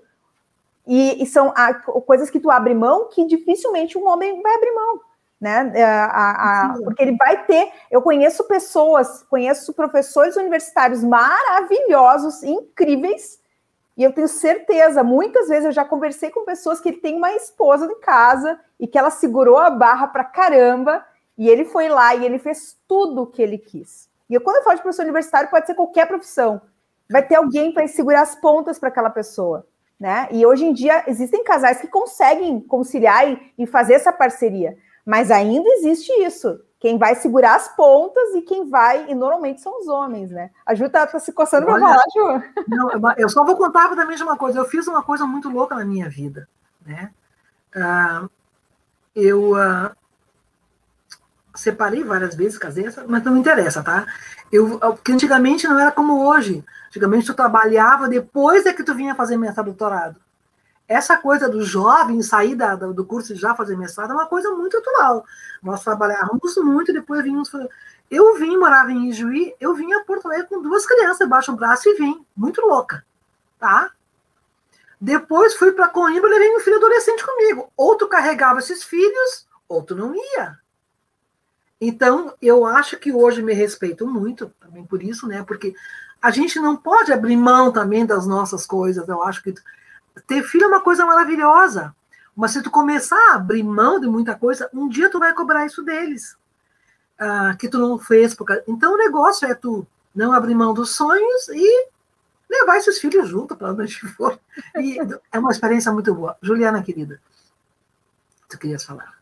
E, e são a, coisas que tu abre mão que dificilmente um homem vai abrir mão né? É, a, a, porque ele vai ter. Eu conheço pessoas, conheço professores universitários maravilhosos, incríveis, e eu tenho certeza, muitas vezes eu já conversei com pessoas que têm uma esposa em casa e que ela segurou a barra para caramba, e ele foi lá e ele fez tudo o que ele quis. E quando eu falo de professor universitário, pode ser qualquer profissão. Vai ter alguém para segurar as pontas para aquela pessoa. Né? E hoje em dia existem casais que conseguem conciliar e, e fazer essa parceria, mas ainda existe isso quem vai segurar as pontas e quem vai, e normalmente são os homens, né? A Ju tá, tá se coçando para falar, Ju. Não, eu só vou contar da mesma coisa. Eu fiz uma coisa muito louca na minha vida, né? Uh, eu uh, separei várias vezes, casei, mas não me interessa, tá? Eu, porque antigamente não era como hoje. Antigamente tu trabalhava, depois é que tu vinha fazer mestrado doutorado essa coisa do jovem sair da, do curso e já fazer mestrado é uma coisa muito atual. Nós trabalhávamos muito, depois vínhamos. Eu vim, morava em Ijuí, eu vim a Porto Alegre com duas crianças debaixo do braço e vim, muito louca, tá? Depois fui para Coimbra e levei meu filho adolescente comigo. Ou tu carregava esses filhos, ou tu não ia. Então, eu acho que hoje me respeito muito, também por isso, né? Porque a gente não pode abrir mão também das nossas coisas. Eu acho que ter filho é uma coisa maravilhosa. Mas se tu começar a abrir mão de muita coisa, um dia tu vai cobrar isso deles. Uh, que tu não fez. Porque... Então o negócio é tu não abrir mão dos sonhos e levar esses filhos junto para onde for. E (laughs) é uma experiência muito boa. Juliana, querida, tu querias falar?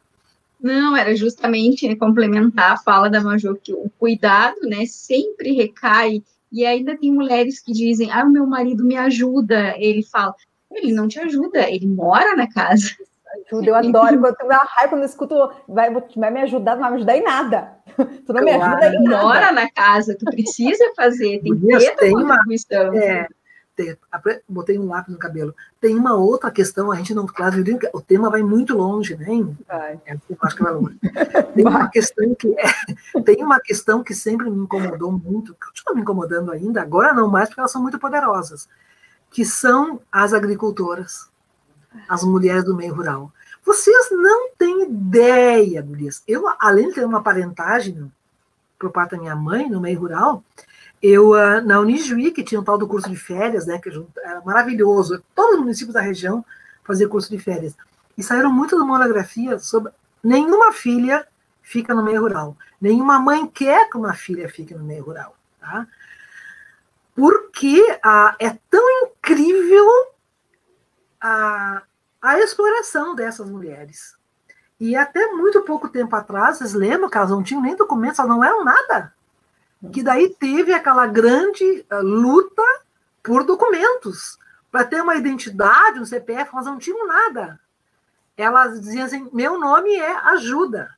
Não, era justamente complementar a fala da Major, que o cuidado, né, sempre recai, e ainda tem mulheres que dizem, ah, o meu marido me ajuda, ele fala, ele não te ajuda, ele mora na casa. Ajuda, eu adoro. Quando eu tenho raiva, quando eu escuto, vai, vai me ajudar, não vai me ajudar em nada. Tu não claro. me ajuda em nada. Mora na casa, tu precisa fazer, tem que ter tem uma contribuição. É, tem, botei um lápis no cabelo. Tem uma outra questão, a gente não. Claro, o tema vai muito longe, né? Vai. É, eu acho que vai longe. Tem uma questão que é, tem uma questão que sempre me incomodou muito, que continua me incomodando ainda, agora não mais, porque elas são muito poderosas que são as agricultoras, as mulheres do meio rural. Vocês não têm ideia, gurias. Eu, além de ter uma parentagem por parte da minha mãe no meio rural, eu, ah, na Unijuí, que tinha um tal do curso de férias, né, que era maravilhoso, todos os municípios da região faziam curso de férias. E saíram muitas monografias sobre nenhuma filha fica no meio rural. Nenhuma mãe quer que uma filha fique no meio rural. Tá? Porque ah, é tão incrível a, a exploração dessas mulheres. E até muito pouco tempo atrás, vocês lembram que elas não tinham nem documentos, elas não eram nada. Que daí teve aquela grande uh, luta por documentos. Para ter uma identidade, um CPF, elas não tinham nada. Elas diziam assim: meu nome é Ajuda.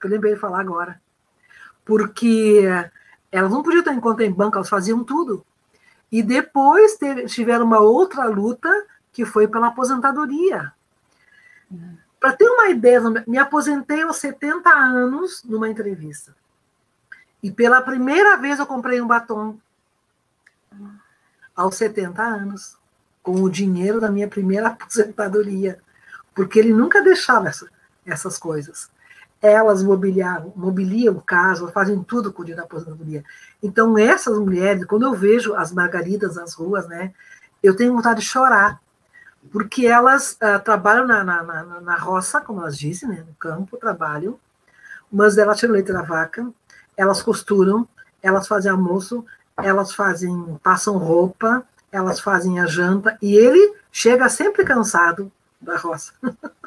Que eu lembrei de falar agora. Porque elas não podiam ter conta em banco, elas faziam tudo. E depois teve, tiveram uma outra luta que foi pela aposentadoria. Para ter uma ideia, me aposentei aos 70 anos numa entrevista. E pela primeira vez eu comprei um batom. Aos 70 anos. Com o dinheiro da minha primeira (laughs) aposentadoria. porque ele nunca deixava essa, essas coisas. Elas mobiliam, mobiliam casa, fazem tudo com o dia da aposentadoria. Então, essas mulheres, quando eu vejo as margaridas nas ruas, né, eu tenho vontade de chorar, porque elas uh, trabalham na, na, na, na, roça, como elas dizem, né, no campo, trabalham, mas elas tiram leite da vaca, elas costuram, elas fazem almoço, elas fazem, passam roupa, elas fazem a janta, e ele chega sempre cansado da roça. (laughs)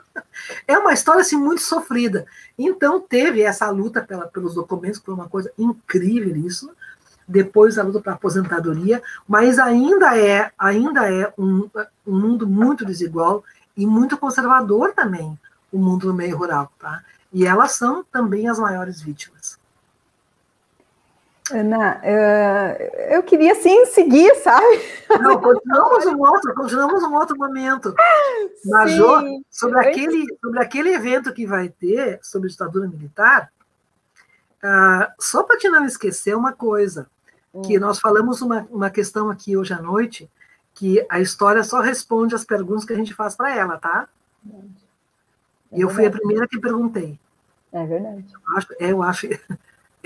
é uma história assim, muito sofrida. Então teve essa luta pela, pelos documentos, que foi uma coisa incrível isso. Depois a luta para aposentadoria, mas ainda é, ainda é um, um mundo muito desigual e muito conservador também, o mundo no meio rural, tá? E elas são também as maiores vítimas. Ana, uh, eu queria sim seguir, sabe? Não, continuamos um outro, continuamos um outro momento. Major, sobre aquele, sobre aquele evento que vai ter sobre ditadura militar, uh, só para te não esquecer uma coisa, hum. que nós falamos uma, uma questão aqui hoje à noite, que a história só responde as perguntas que a gente faz para ela, tá? É e eu fui a primeira que perguntei. É verdade. Eu acho, eu acho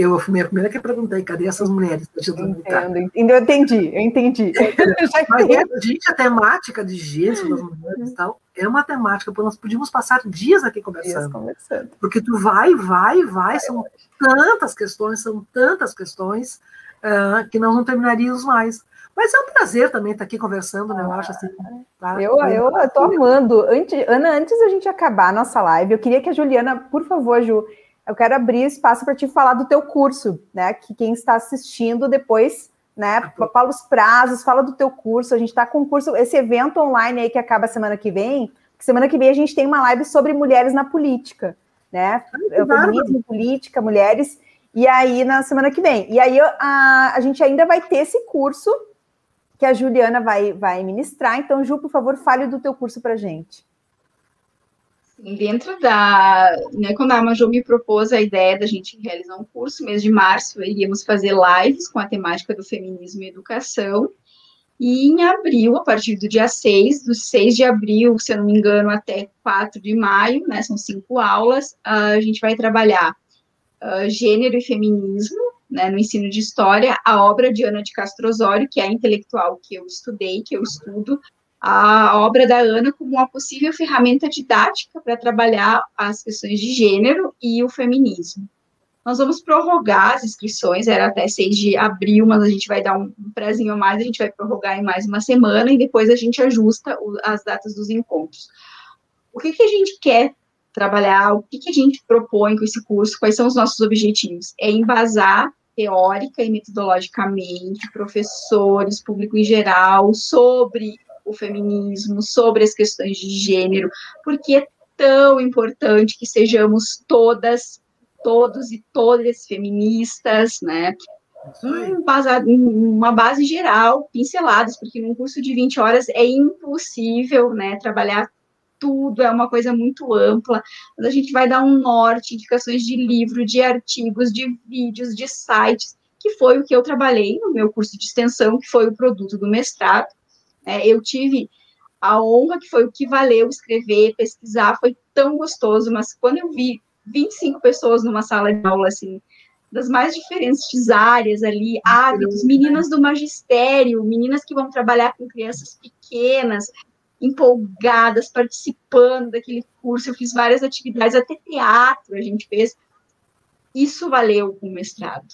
eu fui a primeira que perguntei, cadê essas mulheres Entendo, eu entendi, eu entendi. (laughs) Mas, é, gente, a temática de gênero das mulheres e tal, é uma temática, porque nós podíamos passar dias aqui conversando. Conversando. Porque tu vai, vai, vai, são tantas questões, são tantas questões uh, que nós não terminaríamos mais. Mas é um prazer também estar aqui conversando, né? Eu acho assim. Tá? Eu, eu, eu tô amando. Antes, Ana, antes da gente acabar a nossa live, eu queria que a Juliana, por favor, Ju, eu quero abrir espaço para te falar do teu curso, né? Que quem está assistindo depois, né? Fala os prazos, fala do teu curso. A gente está com um curso, esse evento online aí que acaba semana que vem. Semana que vem a gente tem uma live sobre mulheres na política, né? Feminismo, política, mulheres. E aí, na semana que vem. E aí, a, a gente ainda vai ter esse curso que a Juliana vai, vai ministrar. Então, Ju, por favor, fale do teu curso para gente dentro da, né, quando a Major me propôs a ideia da gente realizar um curso, mês de março, iríamos fazer lives com a temática do feminismo e educação, e em abril, a partir do dia 6, do 6 de abril, se eu não me engano, até 4 de maio, né, são cinco aulas, a gente vai trabalhar uh, gênero e feminismo, né, no ensino de história, a obra de Ana de Castro Osório, que é a intelectual que eu estudei, que eu estudo, a obra da Ana como uma possível ferramenta didática para trabalhar as questões de gênero e o feminismo. Nós vamos prorrogar as inscrições, era até 6 de abril, mas a gente vai dar um prazinho a mais, a gente vai prorrogar em mais uma semana e depois a gente ajusta as datas dos encontros. O que, que a gente quer trabalhar, o que, que a gente propõe com esse curso, quais são os nossos objetivos? É embasar teórica e metodologicamente professores, público em geral, sobre o feminismo, sobre as questões de gênero, porque é tão importante que sejamos todas, todos e todas feministas, né? uma base geral, pinceladas, porque num curso de 20 horas é impossível, né, trabalhar tudo, é uma coisa muito ampla, mas a gente vai dar um norte, indicações de livro, de artigos, de vídeos, de sites, que foi o que eu trabalhei no meu curso de extensão, que foi o produto do mestrado, é, eu tive a honra, que foi o que valeu escrever, pesquisar, foi tão gostoso, mas quando eu vi 25 pessoas numa sala de aula, assim, das mais diferentes áreas ali, hábitos, meninas do magistério, meninas que vão trabalhar com crianças pequenas, empolgadas, participando daquele curso, eu fiz várias atividades, até teatro a gente fez. Isso valeu o mestrado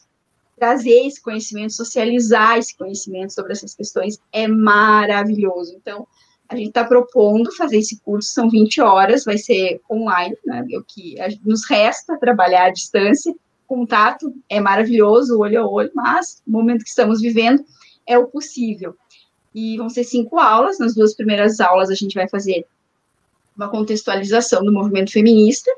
trazer esse conhecimento, socializar esse conhecimento sobre essas questões é maravilhoso. Então, a gente está propondo fazer esse curso, são 20 horas, vai ser online, né? É o que nos resta trabalhar à distância. Contato é maravilhoso, olho a olho, mas o momento que estamos vivendo é o possível. E vão ser cinco aulas. Nas duas primeiras aulas, a gente vai fazer uma contextualização do movimento feminista,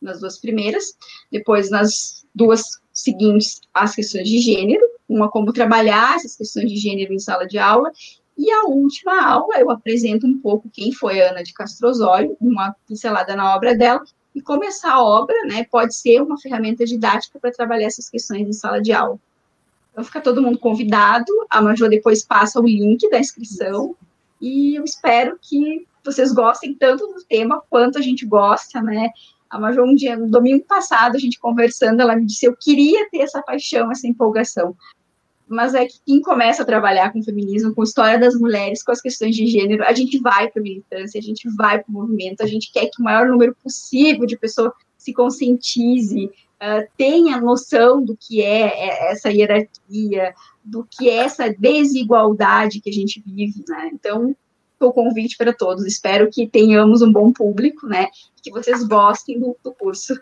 nas duas primeiras. Depois, nas duas seguintes as questões de gênero, uma como trabalhar essas questões de gênero em sala de aula, e a última aula eu apresento um pouco quem foi Ana de Castro Osório, uma pincelada na obra dela, e como essa obra né, pode ser uma ferramenta didática para trabalhar essas questões em sala de aula. Então fica todo mundo convidado, a Major depois passa o link da inscrição, e eu espero que vocês gostem tanto do tema quanto a gente gosta, né? A Major, um dia, no domingo passado, a gente conversando, ela me disse, eu queria ter essa paixão, essa empolgação. Mas é que quem começa a trabalhar com feminismo, com história das mulheres, com as questões de gênero, a gente vai para a militância, a gente vai para o movimento, a gente quer que o maior número possível de pessoas se conscientize, uh, tenha noção do que é, é essa hierarquia, do que é essa desigualdade que a gente vive, né? Então, o convite para todos. Espero que tenhamos um bom público, né? Que vocês gostem do, do curso.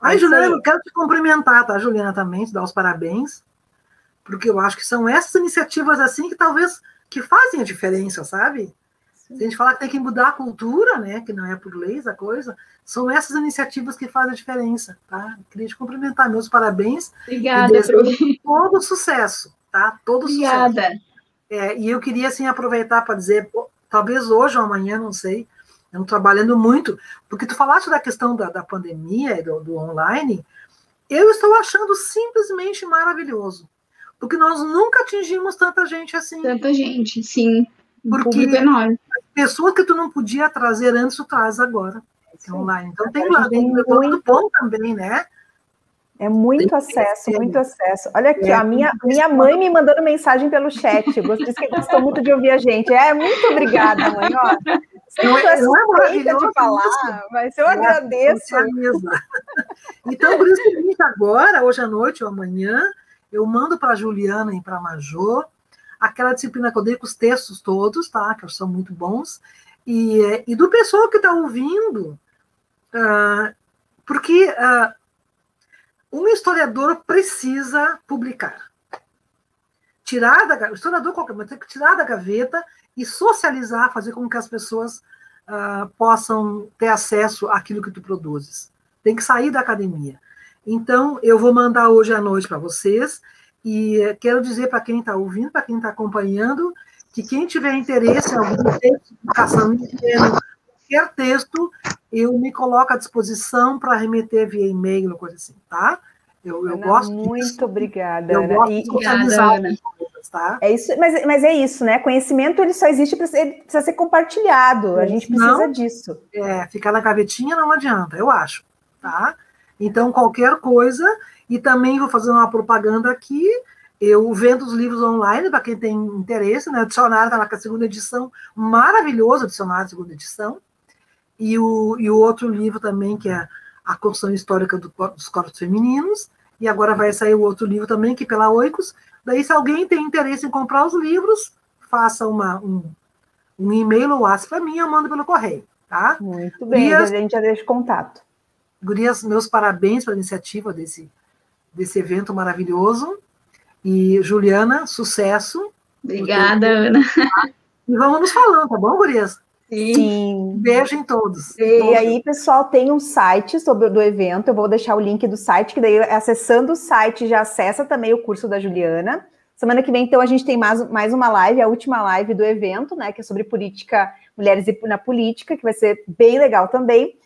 Ai, é Juliana, eu quero te cumprimentar, tá, Juliana, também, te dar os parabéns, porque eu acho que são essas iniciativas assim que talvez que fazem a diferença, sabe? Se a gente falar que tem que mudar a cultura, né, que não é por leis a coisa, são essas iniciativas que fazem a diferença, tá? Queria te cumprimentar, meus parabéns. Obrigada, e todo sucesso, tá? Todo Obrigada. sucesso. É, e eu queria, assim, aproveitar para dizer, talvez hoje ou amanhã, não sei, eu trabalhando muito, porque tu falaste da questão da, da pandemia e do, do online, eu estou achando simplesmente maravilhoso, porque nós nunca atingimos tanta gente assim. Tanta gente, sim. Porque enorme. pessoas que tu não podia trazer antes, tu traz agora. Online. Então tem lá dentro muito bom também, né? É muito acesso, muito acesso. Olha aqui, é, a minha, minha mãe me mandando mensagem pelo chat. Disse que gostou muito de ouvir a gente. É, muito obrigada, mãe. Ó, não é, não é maravilhoso de falar, mas eu é, agradeço. (laughs) Então, por isso que agora, hoje à noite ou amanhã, eu mando para a Juliana e para a Major aquela disciplina que eu dei com os textos todos, tá? Que são muito bons. E, e do pessoal que está ouvindo, uh, porque uh, um historiador precisa publicar. Tirar da o historiador qualquer, mas tem que tirar da gaveta e socializar, fazer com que as pessoas uh, possam ter acesso àquilo que tu produzes. Tem que sair da academia. Então, eu vou mandar hoje à noite para vocês e quero dizer para quem está ouvindo, para quem está acompanhando, que quem tiver interesse em algum texto de educação indígena, qualquer texto, eu me coloco à disposição para remeter via e-mail, coisa assim, tá? Eu, eu Ana, gosto Muito disso. obrigada, eu Ana. Gosto de obrigada, Ana. tá? É isso, mas, mas é isso, né? Conhecimento ele só existe para precisa ser compartilhado. A gente precisa não, disso. É, ficar na gavetinha não adianta, eu acho, tá? Então qualquer coisa e também vou fazer uma propaganda aqui. Eu vendo os livros online para quem tem interesse, né? O dicionário está na segunda edição, maravilhoso o dicionário segunda edição e o, e o outro livro também, que é A Construção Histórica do, dos Corpos Femininos, e agora vai sair o outro livro também, que é pela Oicos. Daí, se alguém tem interesse em comprar os livros, faça uma, um, um e-mail ou WhatsApp para mim, eu mando pelo correio, tá? Muito bem, Gurias, a gente já deixa contato. Gurias, meus parabéns pela iniciativa desse, desse evento maravilhoso. E, Juliana, sucesso. Obrigada, Ana. E vamos nos falando, tá bom, Gurias? Sim. Beijo em todos. E, aí, pessoal, tem um site sobre do evento. Eu vou deixar o link do site, que daí, acessando o site, já acessa também o curso da Juliana. Semana que vem, então, a gente tem mais, mais uma live, a última live do evento, né? Que é sobre política, mulheres na política, que vai ser bem legal também.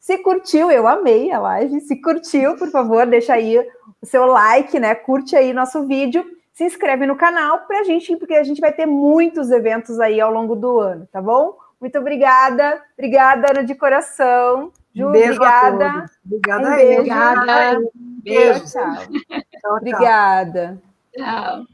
Se curtiu, eu amei a live. Se curtiu, por favor, deixa aí o seu like, né? Curte aí nosso vídeo se inscreve no canal para a gente, porque a gente vai ter muitos eventos aí ao longo do ano, tá bom? Muito obrigada. Obrigada, Ana, de coração. Ju, Beijo obrigada. Obrigada. Um beijo. Obrigada. Beijo. Tchau, tchau. tchau, tchau. Obrigada. Tchau.